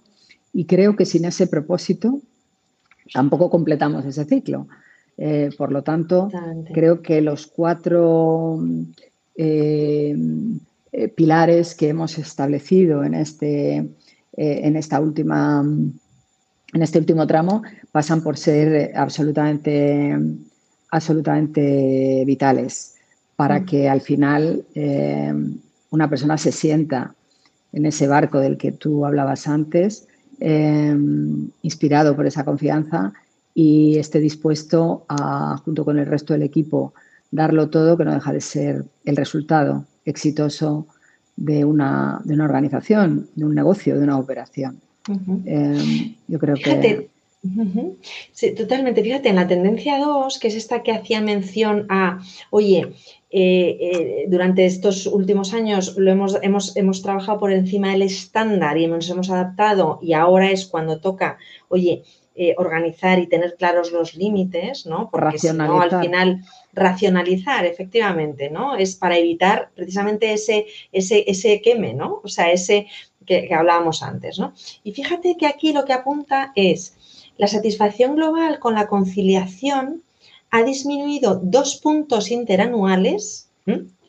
Y creo que sin ese propósito tampoco completamos ese ciclo. Eh, por lo tanto, creo que los cuatro eh, eh, pilares que hemos establecido en este, en esta última, en este último tramo pasan por ser absolutamente, absolutamente vitales para mm. que al final una persona se sienta en ese barco del que tú hablabas antes, em, inspirado por esa confianza y esté dispuesto a, junto con el resto del equipo, darlo todo, que no deja de ser el resultado exitoso de una, de una organización, de un negocio, de una operación. Em, yo creo que... Sí, totalmente. Fíjate, en la tendencia 2, que es esta que hacía mención a, oye, eh, eh, durante estos últimos años lo hemos, hemos, hemos, trabajado por encima del estándar y nos hemos adaptado y ahora es cuando toca, oye, eh, organizar y tener claros los límites, ¿no? Porque si no, al final racionalizar, efectivamente, ¿no? Es para evitar precisamente ese, ese, ese queme, ¿no? O sea, ese que, que hablábamos antes, ¿no? Y fíjate que aquí lo que apunta es la satisfacción global con la conciliación ha disminuido dos puntos interanuales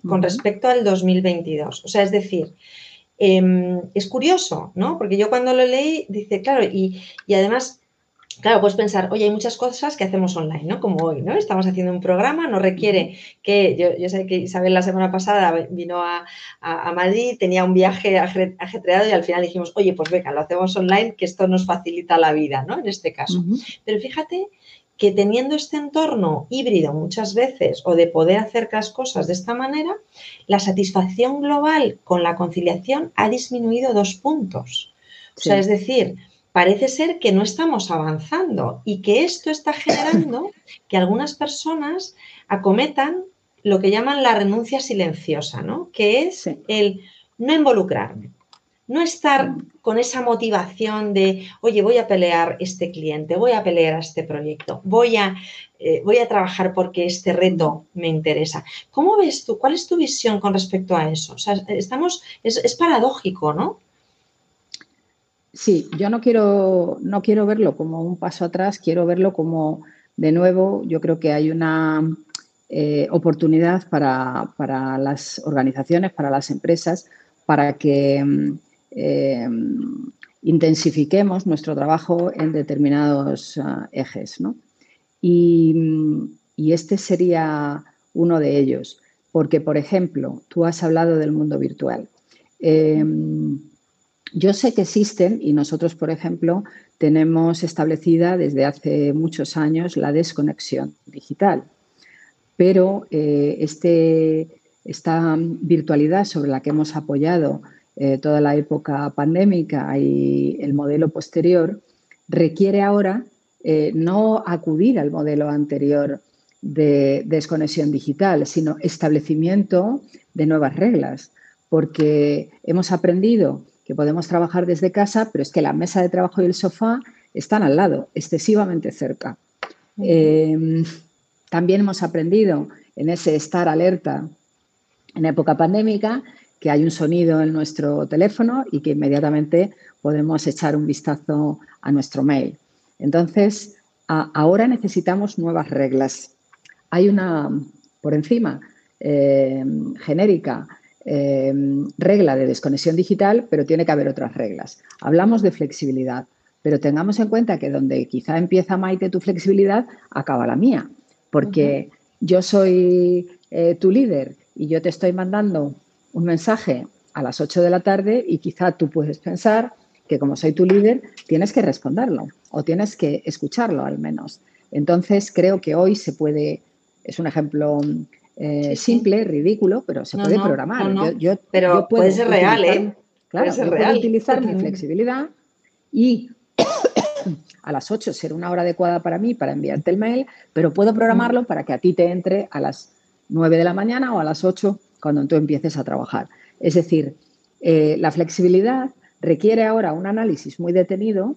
con respecto al 2022. O sea, es decir, em, es curioso, ¿no? Porque yo cuando lo leí, dice, claro, y, además, claro, puedes pensar, oye, hay muchas cosas que hacemos online, ¿no? Como hoy, ¿no? Estamos haciendo un programa, no requiere que, yo, sé que Isabel la semana pasada vino a, Madrid, tenía un viaje ajetreado y al final dijimos, oye, pues venga, lo hacemos online, que esto nos facilita la vida, ¿no? En este caso. Pero fíjate que teniendo este entorno híbrido muchas veces o de poder hacer las cosas de esta manera, la satisfacción global con la conciliación ha disminuido dos puntos. O sea, es decir, parece ser que no estamos avanzando y que esto está generando que algunas personas acometan lo que llaman la renuncia silenciosa, ¿no? Que es el no involucrarme, no estar con esa motivación de, oye, voy a pelear este cliente, voy a pelear este proyecto, voy a, eh, voy a trabajar porque este reto me interesa. ¿Cómo ves tú? ¿Cuál es tu visión con respecto a eso? O sea, estamos, es, paradójico, ¿no? Sí, yo no quiero, no quiero verlo como un paso atrás, quiero verlo como, de nuevo, yo creo que hay una eh, oportunidad para, para las organizaciones, para las empresas, para que Em, intensifiquemos nuestro trabajo en determinados ah, ejes. Y, este sería uno de ellos, porque, por ejemplo, tú has hablado del mundo virtual. Em, yo sé que existen y nosotros, por ejemplo, tenemos establecida desde hace muchos años la desconexión digital, pero eh, este, esta virtualidad sobre la que hemos apoyado eh, toda la época pandémica y el modelo posterior, requiere ahora eh, no acudir al modelo anterior de desconexión digital, sino establecimiento de nuevas reglas, porque hemos aprendido que podemos trabajar desde casa, pero es que la mesa de trabajo y el sofá están al lado, excesivamente cerca. Em, también hemos aprendido en ese estar alerta en época pandémica que hay un sonido en nuestro teléfono y que inmediatamente podemos echar un vistazo a nuestro mail. Entonces, ahora necesitamos nuevas reglas. Hay una, por encima, eh, genérica, eh, regla de desconexión digital, pero tiene que haber otras reglas. Hablamos de flexibilidad, pero tengamos en cuenta que donde quizá empieza Maite tu flexibilidad, acaba la mía, porque yo soy eh, tu líder y yo te estoy mandando un mensaje a las 8 de la tarde y quizá tú puedes pensar que como soy tu líder, tienes que responderlo o tienes que escucharlo al menos. Entonces, creo que hoy se puede, es un ejemplo eh, simple, ridículo, pero se puede programar. Yo, pero puede ser real, ¿eh? Claro, yo puedo utilizar mi flexibilidad y a las 8 ser una hora adecuada para mí para enviarte el mail, pero puedo programarlo para que a ti te entre a las 9 de la mañana o a las 8 cuando tú empieces a trabajar. Es decir, eh, la flexibilidad requiere ahora un análisis muy detenido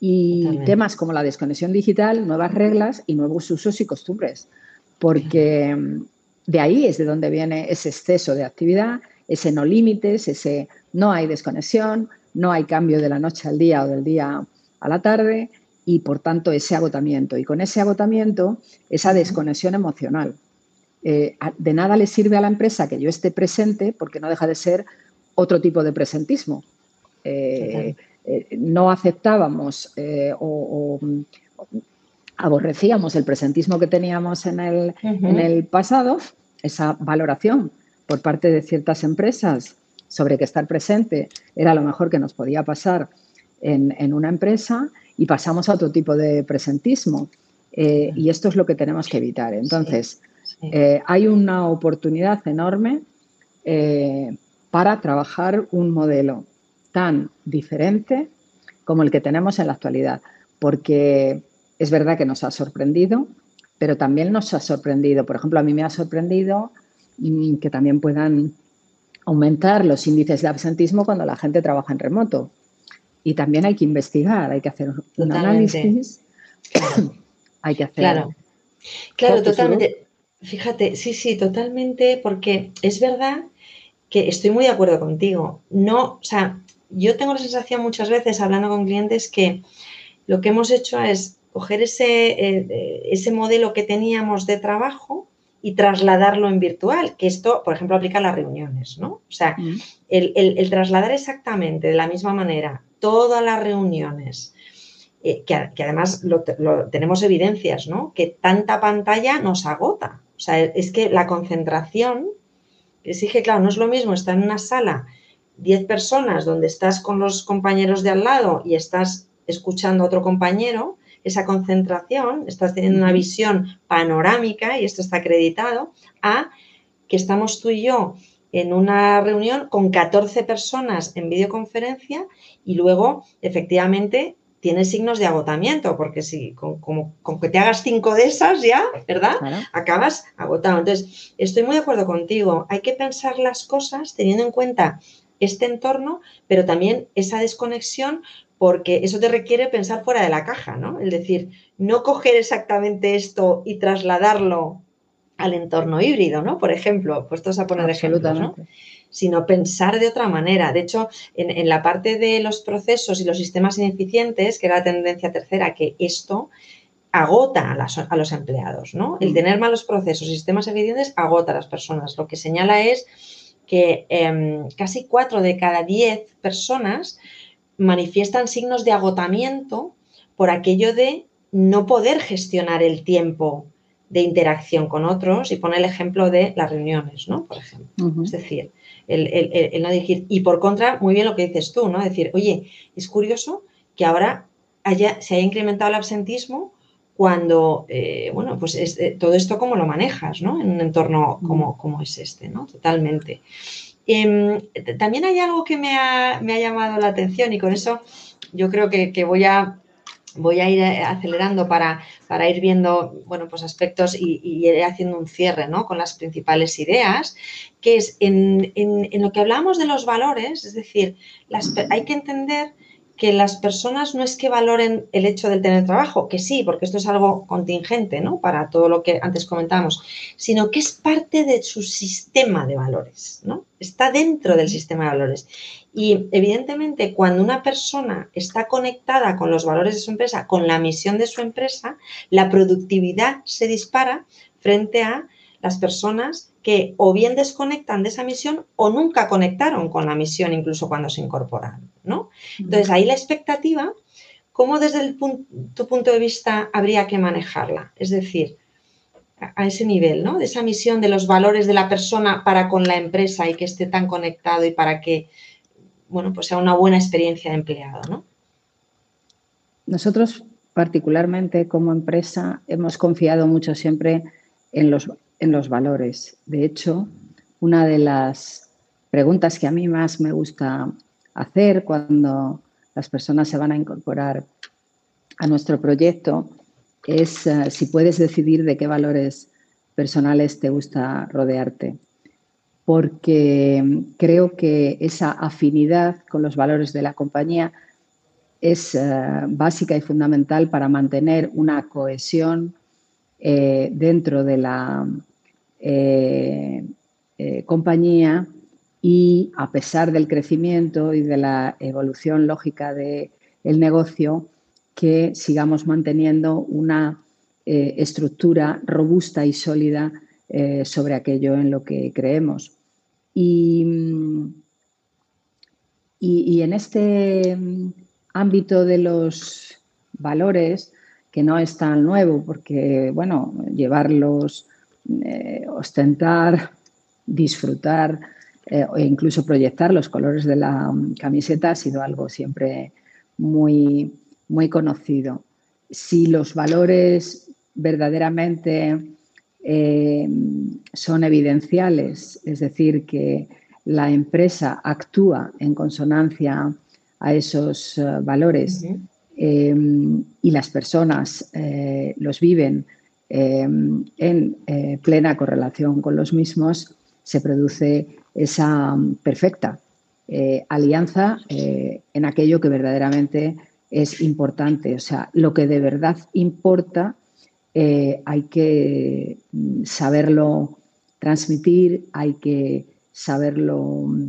y temas como la desconexión digital, nuevas reglas y nuevos usos y costumbres, porque mm, de ahí es de donde viene ese exceso de actividad, ese no límites, ese no hay desconexión, no hay cambio de la noche al día o del día a la tarde y por tanto ese agotamiento. Y con ese agotamiento, esa desconexión emocional. Eh, de nada le sirve a la empresa que yo esté presente porque no deja de ser otro tipo de presentismo. Eh, eh, no aceptábamos o, aborrecíamos el presentismo que teníamos en el, en el pasado, esa valoración por parte de ciertas empresas sobre que estar presente era lo mejor que nos podía pasar en, una empresa y pasamos a otro tipo de presentismo. Eh, y esto es lo que tenemos que evitar. Entonces, eh, hay una oportunidad enorme eh, para trabajar un modelo tan diferente como el que tenemos en la actualidad, porque es verdad que nos ha sorprendido, pero también nos ha sorprendido, por ejemplo, a mí me ha sorprendido mm, que también puedan aumentar los índices de absentismo cuando la gente trabaja en remoto. Y también hay que investigar, hay que hacer un análisis, hay que hacer... Claro, claro totalmente. Fíjate, sí, sí, totalmente, porque es verdad que estoy muy de acuerdo contigo. No, o sea, yo tengo la sensación muchas veces hablando con clientes que lo que hemos hecho es coger ese, eh, ese modelo que teníamos de trabajo y trasladarlo en virtual, que esto, por ejemplo, aplica a las reuniones, ¿no? O sea, mm. el, trasladar exactamente de la misma manera todas las reuniones, eh, que, además lo, tenemos evidencias, ¿no? Que tanta pantalla nos agota. O sea, es que la concentración exige, claro, no es lo mismo estar en una sala, 10 personas, donde estás con los compañeros de al lado y estás escuchando a otro compañero, esa concentración, estás teniendo una visión panorámica, y esto está acreditado, a que estamos tú y yo en una reunión con 14 personas en videoconferencia y luego, efectivamente, tienes signos de agotamiento, porque si con, que te hagas cinco de esas ya, ¿verdad? Acabas agotado. Entonces, estoy muy de acuerdo contigo. Hay que pensar las cosas teniendo en cuenta este entorno, pero también esa desconexión porque eso te requiere pensar fuera de la caja, ¿no? Es decir, no coger exactamente esto y trasladarlo al entorno híbrido, ¿no? Por ejemplo, puestos a poner ejemplos, ¿no? Sino pensar de otra manera. De hecho, en, la parte de los procesos y los sistemas ineficientes, que era la tendencia tercera, que esto agota a, los empleados, ¿no? El mm. tener malos procesos y sistemas eficientes agota a las personas. Lo que señala es que em, casi cuatro de cada diez personas manifiestan signos de agotamiento por aquello de no poder gestionar el tiempo de interacción con otros y pone el ejemplo de las reuniones, ¿no? Por ejemplo. Es decir, el, no decir, y por contra, muy bien lo que dices tú, ¿no? Decir, oye, es curioso que ahora haya, se haya incrementado el absentismo cuando, eh, bueno, pues eh, todo esto cómo lo manejas, ¿no? En un entorno como, como es este, ¿no? Totalmente. Em, también hay algo que me ha, llamado la atención y con eso yo creo que, voy, a, voy a ir eh, acelerando para, para ir viendo bueno, pues aspectos y, ir haciendo un cierre ¿no? con las principales ideas, que es en, en, lo que hablamos de los valores, es decir, las, hay que entender que las personas no es que valoren el hecho del tener trabajo, que sí, porque esto es algo contingente, ¿no? Para todo lo que antes comentamos, sino que es parte de su sistema de valores, ¿no? Está dentro del sistema de valores. Y evidentemente, cuando una persona está conectada con los valores de su empresa, con la misión de su empresa, la productividad se dispara frente a las personas que o bien desconectan de esa misión o nunca conectaron con la misión incluso cuando se incorporaron, ¿no? Entonces ahí la expectativa, ¿cómo desde el tu punto de vista habría que manejarla? Es decir, a ese nivel, ¿no? De esa misión de los valores de la persona para con la empresa y que esté tan conectado y para que, bueno, pues sea una buena experiencia de empleado, ¿no? Nosotros, particularmente como empresa, hemos confiado mucho siempre en los, los valores. De hecho, una de las preguntas que a mí más me gusta hacer cuando las personas se van a incorporar a nuestro proyecto es eh, si puedes decidir de qué valores personales te gusta rodearte. Porque creo que esa afinidad con los valores de la compañía es eh, básica y fundamental para mantener una cohesión eh, dentro de la compañía y a pesar del crecimiento y de la evolución lógica del negocio, que sigamos manteniendo una eh, estructura robusta y sólida eh, sobre aquello en lo que creemos. Y, y, en este ámbito de los valores, que no es tan nuevo, porque, bueno, llevarlos, eh, ostentar, disfrutar, eh, o incluso proyectar los colores de la camiseta ha sido algo siempre muy, muy conocido. Si los valores verdaderamente eh, son evidenciales, es decir, que la empresa actúa en consonancia a esos eh, valores y las personas los viven en plena correlación con los mismos, se produce esa mm, perfecta eh, alianza eh, en aquello que verdaderamente es importante. O sea, lo que de verdad importa eh, hay que mm, saberlo transmitir, hay que saberlo mm,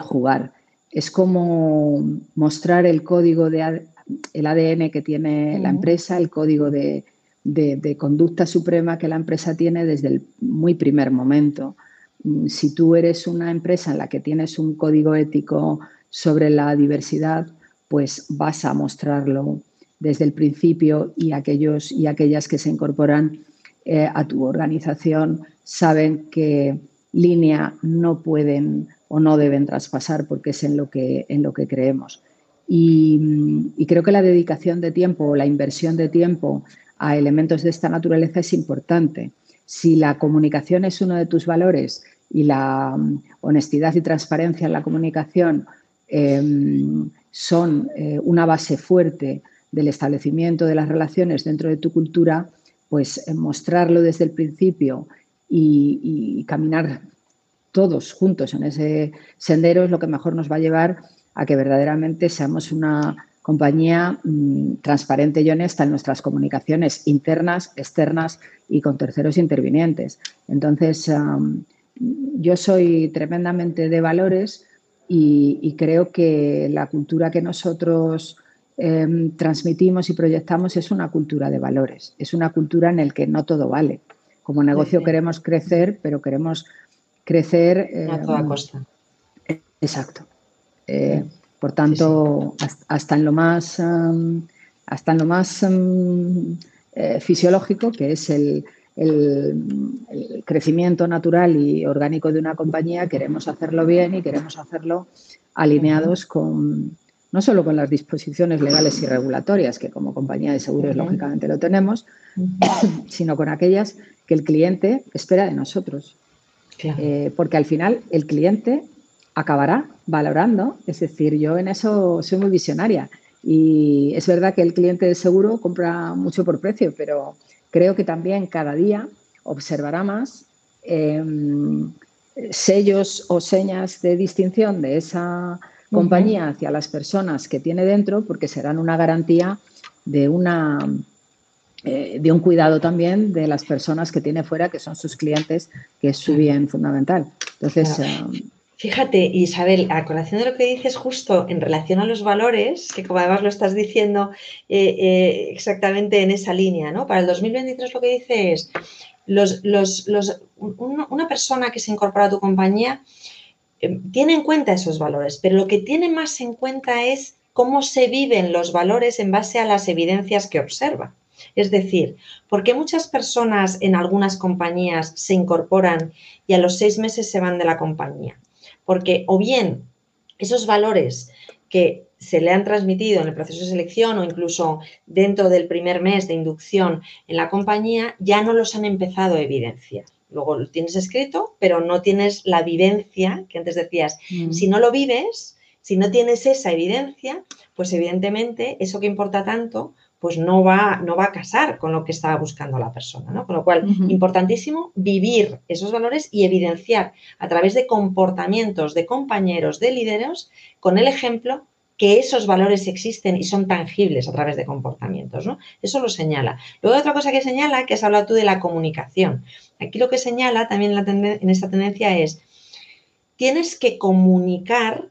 jugar. Es como mostrar el código de el ADN que tiene la empresa, el código de, de, conducta suprema que la empresa tiene desde el muy primer momento. Mm, si tú eres una empresa en la que tienes un código ético sobre la diversidad, pues vas a mostrarlo desde el principio y aquellos y aquellas que se incorporan eh, a tu organización saben que línea no pueden o no deben traspasar porque es en lo que, en lo que creemos. Y, mm, y creo que la dedicación de tiempo o la inversión de tiempo a elementos de esta naturaleza es importante. Si la comunicación es uno de tus valores y la mm, honestidad y transparencia en la comunicación em, son eh, una base fuerte del establecimiento de las relaciones dentro de tu cultura, pues eh, mostrarlo desde el principio y, caminar todos juntos en ese sendero es lo que mejor nos va a llevar a que verdaderamente seamos una compañía mm, transparente y honesta en nuestras comunicaciones internas, externas y con terceros intervinientes. Entonces, yo soy tremendamente de valores y, creo que la cultura que nosotros em, transmitimos y proyectamos es una cultura de valores, es una cultura en la que no todo vale. Como negocio queremos crecer, pero queremos crecer... a toda em, costa. Exacto. Eh, por tanto, hasta en lo más, hasta en lo más eh, fisiológico, que es el, crecimiento natural y orgánico de una compañía, queremos hacerlo bien y queremos hacerlo alineados con no solo con las disposiciones legales y regulatorias, que como compañía de seguros lógicamente lo tenemos, sino con aquellas que el cliente espera de nosotros. Eh, porque al final el cliente acabará valorando. Es decir, yo en eso soy muy visionaria. Y es verdad que el cliente de seguro compra mucho por precio, pero creo que también cada día observará más em, sellos o señas de distinción de esa compañía hacia las personas que tiene dentro, porque serán una garantía de una eh, de un cuidado también de las personas que tiene fuera, que son sus clientes, que es su bien fundamental. Entonces, em, Fíjate, Isabel, a colación de lo que dices justo en relación a los valores, que como además lo estás diciendo eh, eh, exactamente en esa línea, ¿no? Para el 2023 lo que dices es, los, una persona que se incorpora a tu compañía eh, tiene en cuenta esos valores, pero lo que tiene más en cuenta es cómo se viven los valores en base a las evidencias que observa. Es decir, ¿por qué muchas personas en algunas compañías se incorporan y a los seis meses se van de la compañía? Porque o bien esos valores que se le han transmitido en el proceso de selección o incluso dentro del primer mes de inducción en la compañía, ya no los han empezado a evidenciar. Luego lo tienes escrito, pero no tienes la vivencia que antes decías. Mm. Si no lo vives, si no tienes esa evidencia, pues evidentemente eso que importa tanto, pues no va, no va a casar con lo que estaba buscando la persona, ¿no? Con lo cual, importantísimo vivir esos valores y evidenciar a través de comportamientos de compañeros, de líderes, con el ejemplo que esos valores existen y son tangibles a través de comportamientos, ¿no? Eso lo señala. Luego otra cosa que señala, que has hablado tú de la comunicación. Aquí lo que señala también en esta tendencia es, tienes que comunicar,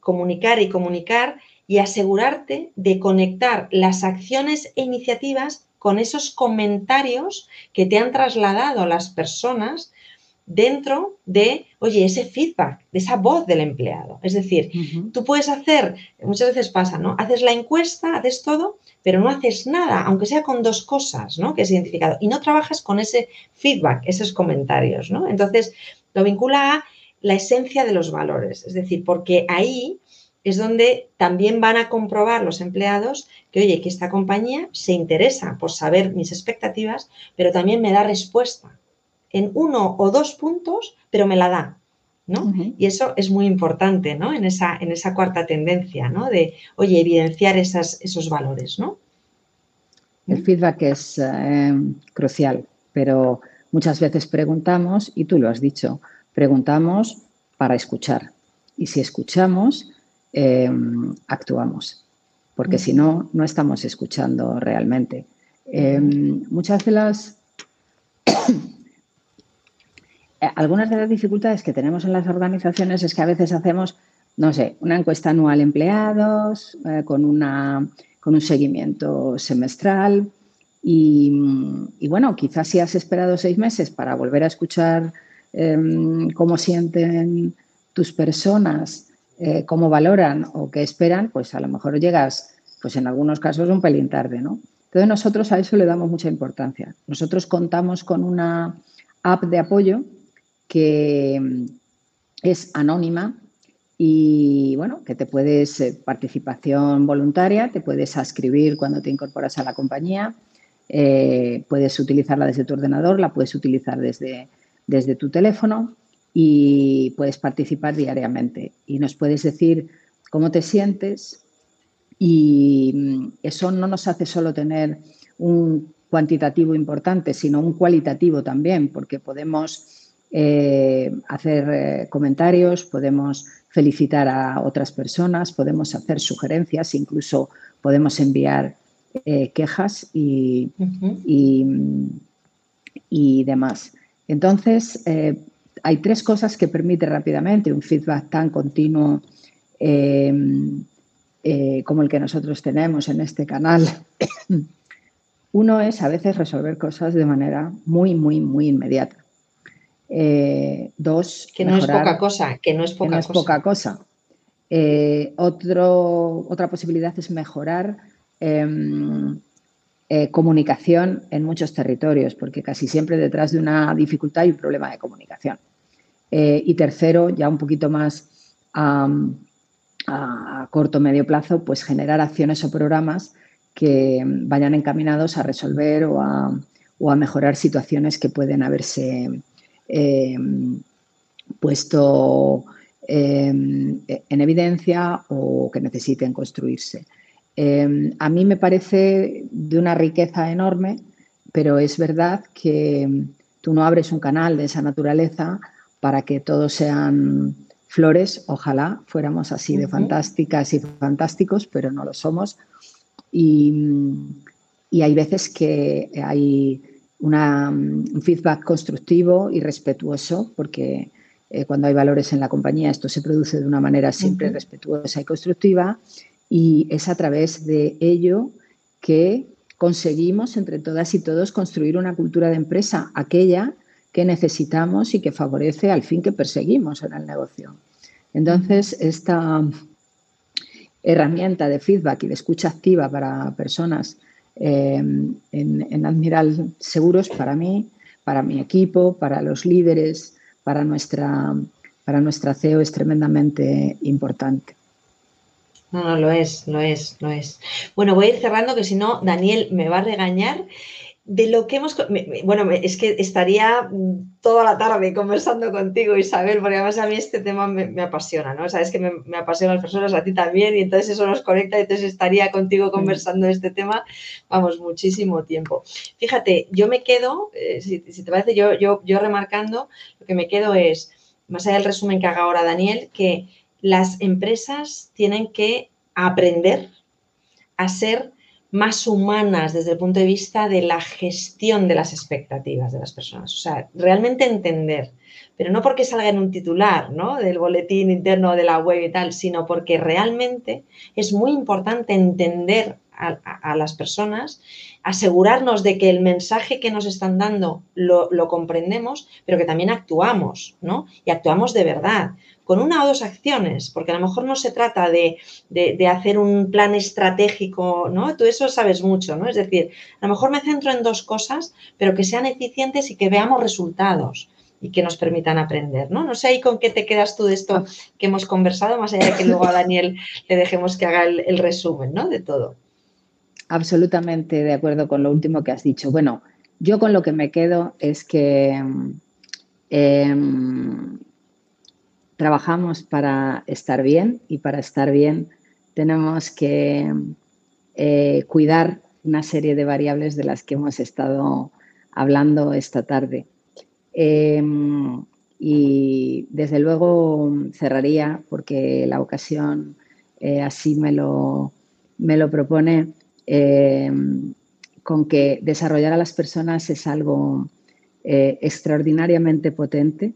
comunicar y comunicar y asegurarte de conectar las acciones e iniciativas con esos comentarios que te han trasladado las personas dentro de, oye, ese feedback, de esa voz del empleado. Es decir, tú puedes hacer, muchas veces pasa, ¿no? Haces la encuesta, haces todo, pero no haces nada, aunque sea con dos cosas, ¿no? Que es identificado. Y no trabajas con ese feedback, esos comentarios, ¿no? Entonces, lo vincula a la esencia de los valores. Es decir, porque ahí es donde también van a comprobar los empleados que, oye, que esta compañía se interesa por saber mis expectativas, pero también me da respuesta en uno o dos puntos, pero me la da. ¿no? Y eso es muy importante, ¿no? En esa, en esa cuarta tendencia, ¿no? De, oye, evidenciar esas, esos valores, ¿no? El feedback es eh, crucial, pero muchas veces preguntamos, y tú lo has dicho, preguntamos para escuchar. Y si escuchamos, eh, actuamos, porque si no, no estamos escuchando realmente. Eh, muchas de las algunas de las dificultades que tenemos en las organizaciones es que a veces hacemos, no sé, una encuesta anual empleados eh, con, una, con un seguimiento semestral y, bueno, quizás si has esperado seis meses para volver a escuchar em, cómo sienten tus personas, eh, cómo valoran o qué esperan, pues a lo mejor llegas, pues en algunos casos un pelín tarde, ¿no? Entonces nosotros a eso le damos mucha importancia. Nosotros contamos con una app de apoyo que mm, es anónima y bueno, que te puedes, eh, participación voluntaria, te puedes ascribir cuando te incorporas a la compañía, eh, puedes utilizarla desde tu ordenador, la puedes utilizar desde, desde tu teléfono y puedes participar diariamente. Y nos puedes decir cómo te sientes y mm, eso no nos hace solo tener un cuantitativo importante, sino un cualitativo también, porque podemos eh, hacer eh, comentarios, podemos felicitar a otras personas, podemos hacer sugerencias, incluso podemos enviar eh, quejas y, y, demás. Entonces, hay tres cosas que permite rápidamente un feedback tan continuo como el que nosotros tenemos en este canal. Uno es a veces resolver cosas de manera muy, muy, muy inmediata. Eh, dos, que no es poca cosa, que no es poca cosa. poca cosa. Eh, otro, otra posibilidad es mejorar em, eh, comunicación en muchos territorios, porque casi siempre detrás de una dificultad hay un problema de comunicación. Y tercero, ya un poquito más a, corto o medio plazo, pues generar acciones o programas que vayan encaminados a resolver o a, o a mejorar situaciones que pueden haberse Em, puesto em, en evidencia o que necesiten construirse. Em, a mí me parece de una riqueza enorme, pero es verdad que tú no abres un canal de esa naturaleza para que todos sean flores. Ojalá fuéramos así de fantásticas y fantásticos, pero no lo somos. Y, y hay veces que hay Mm, un feedback constructivo y respetuoso, porque eh, cuando hay valores en la compañía esto se produce de una manera siempre respetuosa y constructiva, y es a través de ello que conseguimos entre todas y todos construir una cultura de empresa, aquella que necesitamos y que favorece al fin que perseguimos en el negocio. Entonces, esta herramienta de feedback y de escucha activa para personas en, en Admiral Seguros para mí, para mi equipo, para los líderes, para nuestra, para nuestra CEO es tremendamente importante. No, no, lo es, lo es, lo es. Bueno, voy a ir cerrando, que si no, Daniel me va a regañar de lo que hemos... Bueno, es que estaría toda la tarde conversando contigo, Isabel, porque además a mí este tema me, apasiona, ¿no? Sabes que me, me apasiona las personas, a ti también, y entonces eso nos conecta, y entonces estaría contigo conversando de este tema, vamos, muchísimo tiempo. Fíjate, yo me quedo, eh, si, te parece, yo, yo, yo remarcando, lo que me quedo es, más allá del resumen que haga ahora Daniel, que las empresas tienen que aprender a ser más humanas desde el punto de vista de la gestión de las expectativas de las personas. O sea, realmente entender, pero no porque salga en un titular, ¿no? Del boletín interno de la web y tal, sino porque realmente es muy importante entender a, las personas, asegurarnos de que el mensaje que nos están dando lo, lo comprendemos, pero que también actuamos, ¿no? Y actuamos de verdad con una o dos acciones, porque a lo mejor no se trata de, hacer un plan estratégico, ¿no? Tú eso sabes mucho, ¿no? Es decir, a lo mejor me centro en dos cosas, pero que sean eficientes y que veamos resultados y que nos permitan aprender, ¿no? No sé ahí con qué te quedas tú de esto que hemos conversado, más allá de que luego a Daniel le dejemos que haga el, resumen, ¿no? De todo. Absolutamente de acuerdo con lo último que has dicho. Bueno, yo con lo que me quedo es que em, trabajamos para estar bien y para estar bien tenemos que eh, cuidar una serie de variables de las que hemos estado hablando esta tarde. Em, y desde luego cerraría, porque la ocasión eh, así me lo, me lo propone, em, con que desarrollar a las personas es algo eh, extraordinariamente potente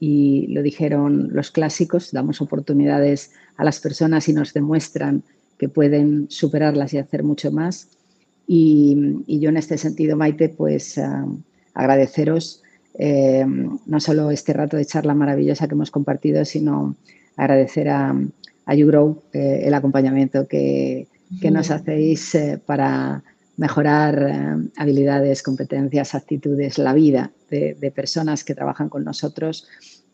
y lo dijeron los clásicos, damos oportunidades a las personas y nos demuestran que pueden superarlas y hacer mucho más. Y, yo en este sentido, Maite, pues ah, agradeceros eh, no solo este rato de charla maravillosa que hemos compartido, sino agradecer a, a YouGrow eh, el acompañamiento que, nos hacéis eh, para mejorar habilidades, competencias, actitudes, la vida de, personas que trabajan con nosotros.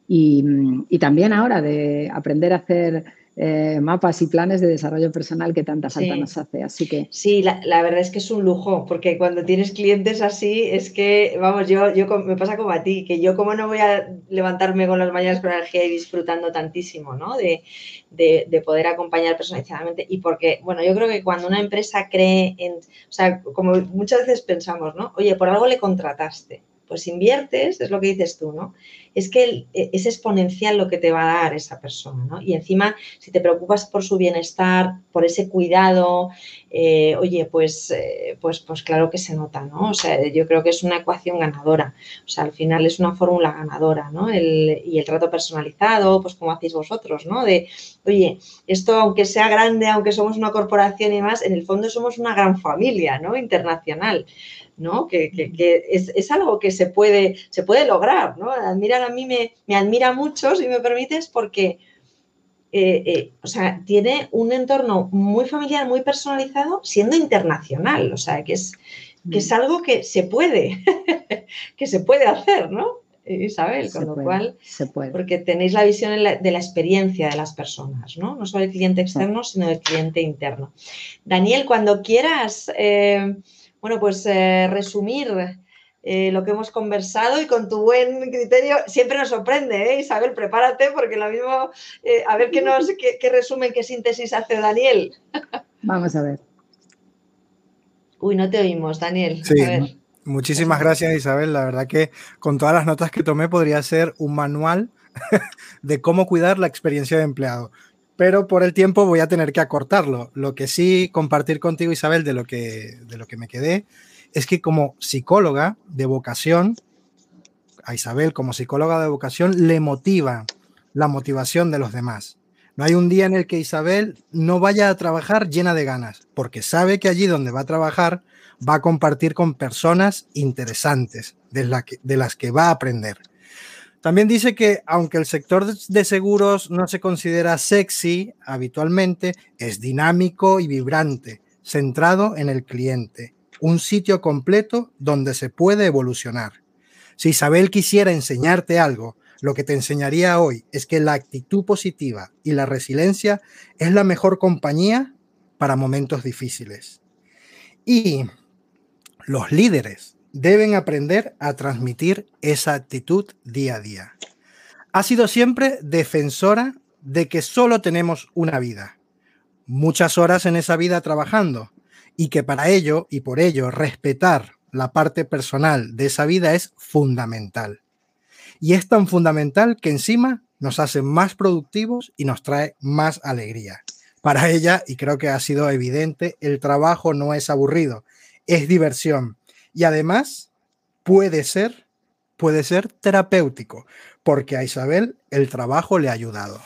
Y, y, también ahora de aprender a hacer eh, mapas y planes de desarrollo personal que tanta falta nos hace. Así que. Sí, la, la, verdad es que es un lujo, porque cuando tienes clientes así, es que, vamos, yo, yo me pasa como a ti, que yo como no voy a levantarme con las mañanas con energía y disfrutando tantísimo, ¿no? De, de, de, poder acompañar personalizadamente. Y porque, bueno, yo creo que cuando una empresa cree en, o sea, como muchas veces pensamos, ¿no? Oye, por algo le contrataste pues inviertes, es lo que dices tú, ¿no? Es que e, es exponencial lo que te va a dar esa persona, ¿no? Y encima, si te preocupas por su bienestar, por ese cuidado, eh, oye, pues, eh, pues, pues claro que se nota, ¿no? O sea, yo creo que es una ecuación ganadora, o sea, al final es una fórmula ganadora, ¿no? y el trato personalizado, pues como hacéis vosotros, ¿no? De, oye, esto aunque sea grande, aunque somos una corporación y más, en el fondo somos una gran familia, ¿no? Internacional. ¿No? Que, es, algo que se puede, se puede lograr, ¿no? Admirar a mí me, me admira mucho, si me permites, porque eh, eh, o sea, tiene un entorno muy familiar, muy personalizado, siendo internacional, o sea, que es, que es mm. algo que se puede, que se puede hacer, ¿no? Isabel, con lo cual, se puede. porque tenéis la visión de la, experiencia de las personas, ¿no? No solo el cliente externo, sino el cliente interno. Daniel, cuando quieras, eh, bueno, pues eh, resumir eh, lo que hemos conversado y con tu buen criterio, siempre nos sorprende, ¿eh? Isabel, prepárate porque lo mismo, eh, a ver qué, nos, qué, resumen, qué síntesis hace Daniel. Vamos a ver. Uy, no te oímos, Daniel. Sí, muchísimas gracias, Isabel. La verdad que con todas las notas que tomé podría ser un manual de cómo cuidar la experiencia de empleado pero por el tiempo voy a tener que acortarlo. Lo que sí compartir contigo, Isabel, de lo que, de lo que me quedé, es que como psicóloga de vocación, a Isabel como psicóloga de vocación le motiva la motivación de los demás. No hay un día en el que Isabel no vaya a trabajar llena de ganas, porque sabe que allí donde va a trabajar va a compartir con personas interesantes, de, de las que va a aprender. También dice que aunque el sector de seguros no se considera sexy habitualmente, es dinámico y vibrante. centrado en el cliente, un sitio completo donde se puede evolucionar. Si Isabel quisiera enseñarte algo, lo que te enseñaría hoy es que la actitud positiva y la resiliencia es la mejor compañía para momentos difíciles. Y los líderes deben aprender a transmitir esa actitud día a día. Ha sido siempre defensora de que solo tenemos una vida, muchas horas en esa vida trabajando y que para ello y por ello respetar la parte personal de esa vida es fundamental. Y es tan fundamental que encima nos hace más productivos y nos trae más alegría. Para ella, y creo que ha sido evidente, el trabajo no es aburrido, es diversión. Y además puede ser, puede ser terapéutico, porque a Isabel el trabajo le ha ayudado.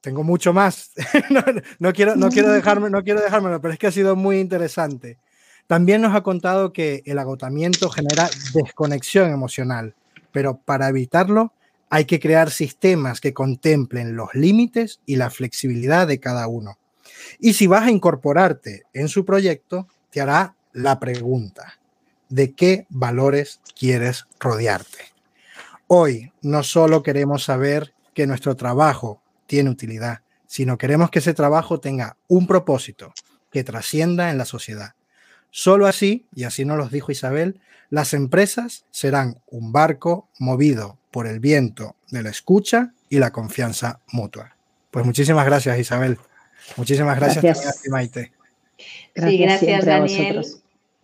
Tengo mucho más. no, quiero, no, quiero dejarme, no quiero dejármelo, pero es que ha sido muy interesante. También nos ha contado que el agotamiento genera desconexión emocional, pero para evitarlo hay que crear sistemas que contemplen los límites y la flexibilidad de cada uno. Y si vas a incorporarte en su proyecto, te hará la pregunta, ¿de qué valores quieres rodearte? Hoy no solo queremos saber que nuestro trabajo tiene utilidad, sino queremos que ese trabajo tenga un propósito que trascienda en la sociedad. Solo así, y así nos lo dijo Isabel, las empresas serán un barco movido por el viento de la escucha y la confianza mutua. Pues muchísimas gracias, Isabel. Muchísimas gracias, gracias. Maite. sí, gracias, Daniel.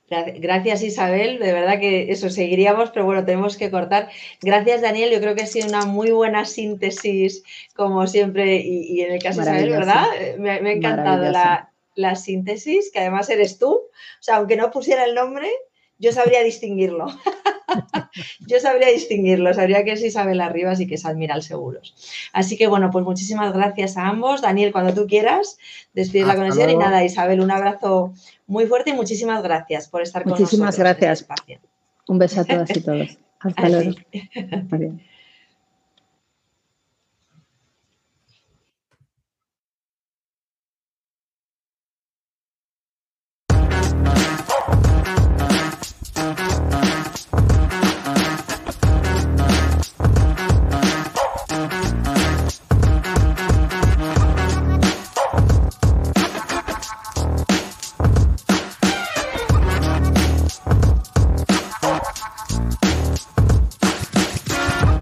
Gracias Isabel, de verdad que eso seguiríamos, pero bueno, tenemos que cortar. Gracias Daniel, yo creo que ha sido una muy buena síntesis, como siempre, y, en el caso de Isabel, ¿verdad? Me, ha encantado la, la, síntesis, que además eres tú, o sea, aunque no pusiera el nombre, yo sabría distinguirlo. yo sabría distinguirlo, sabría que es Isabel Arribas y que es Admiral Seguros. Así que bueno, pues muchísimas gracias a ambos. Daniel, cuando tú quieras, despides la conexión y nada, Isabel, un abrazo muy fuerte y muchísimas gracias por estar con nosotros. Muchísimas gracias. Un beso a todas y todos. Hasta luego.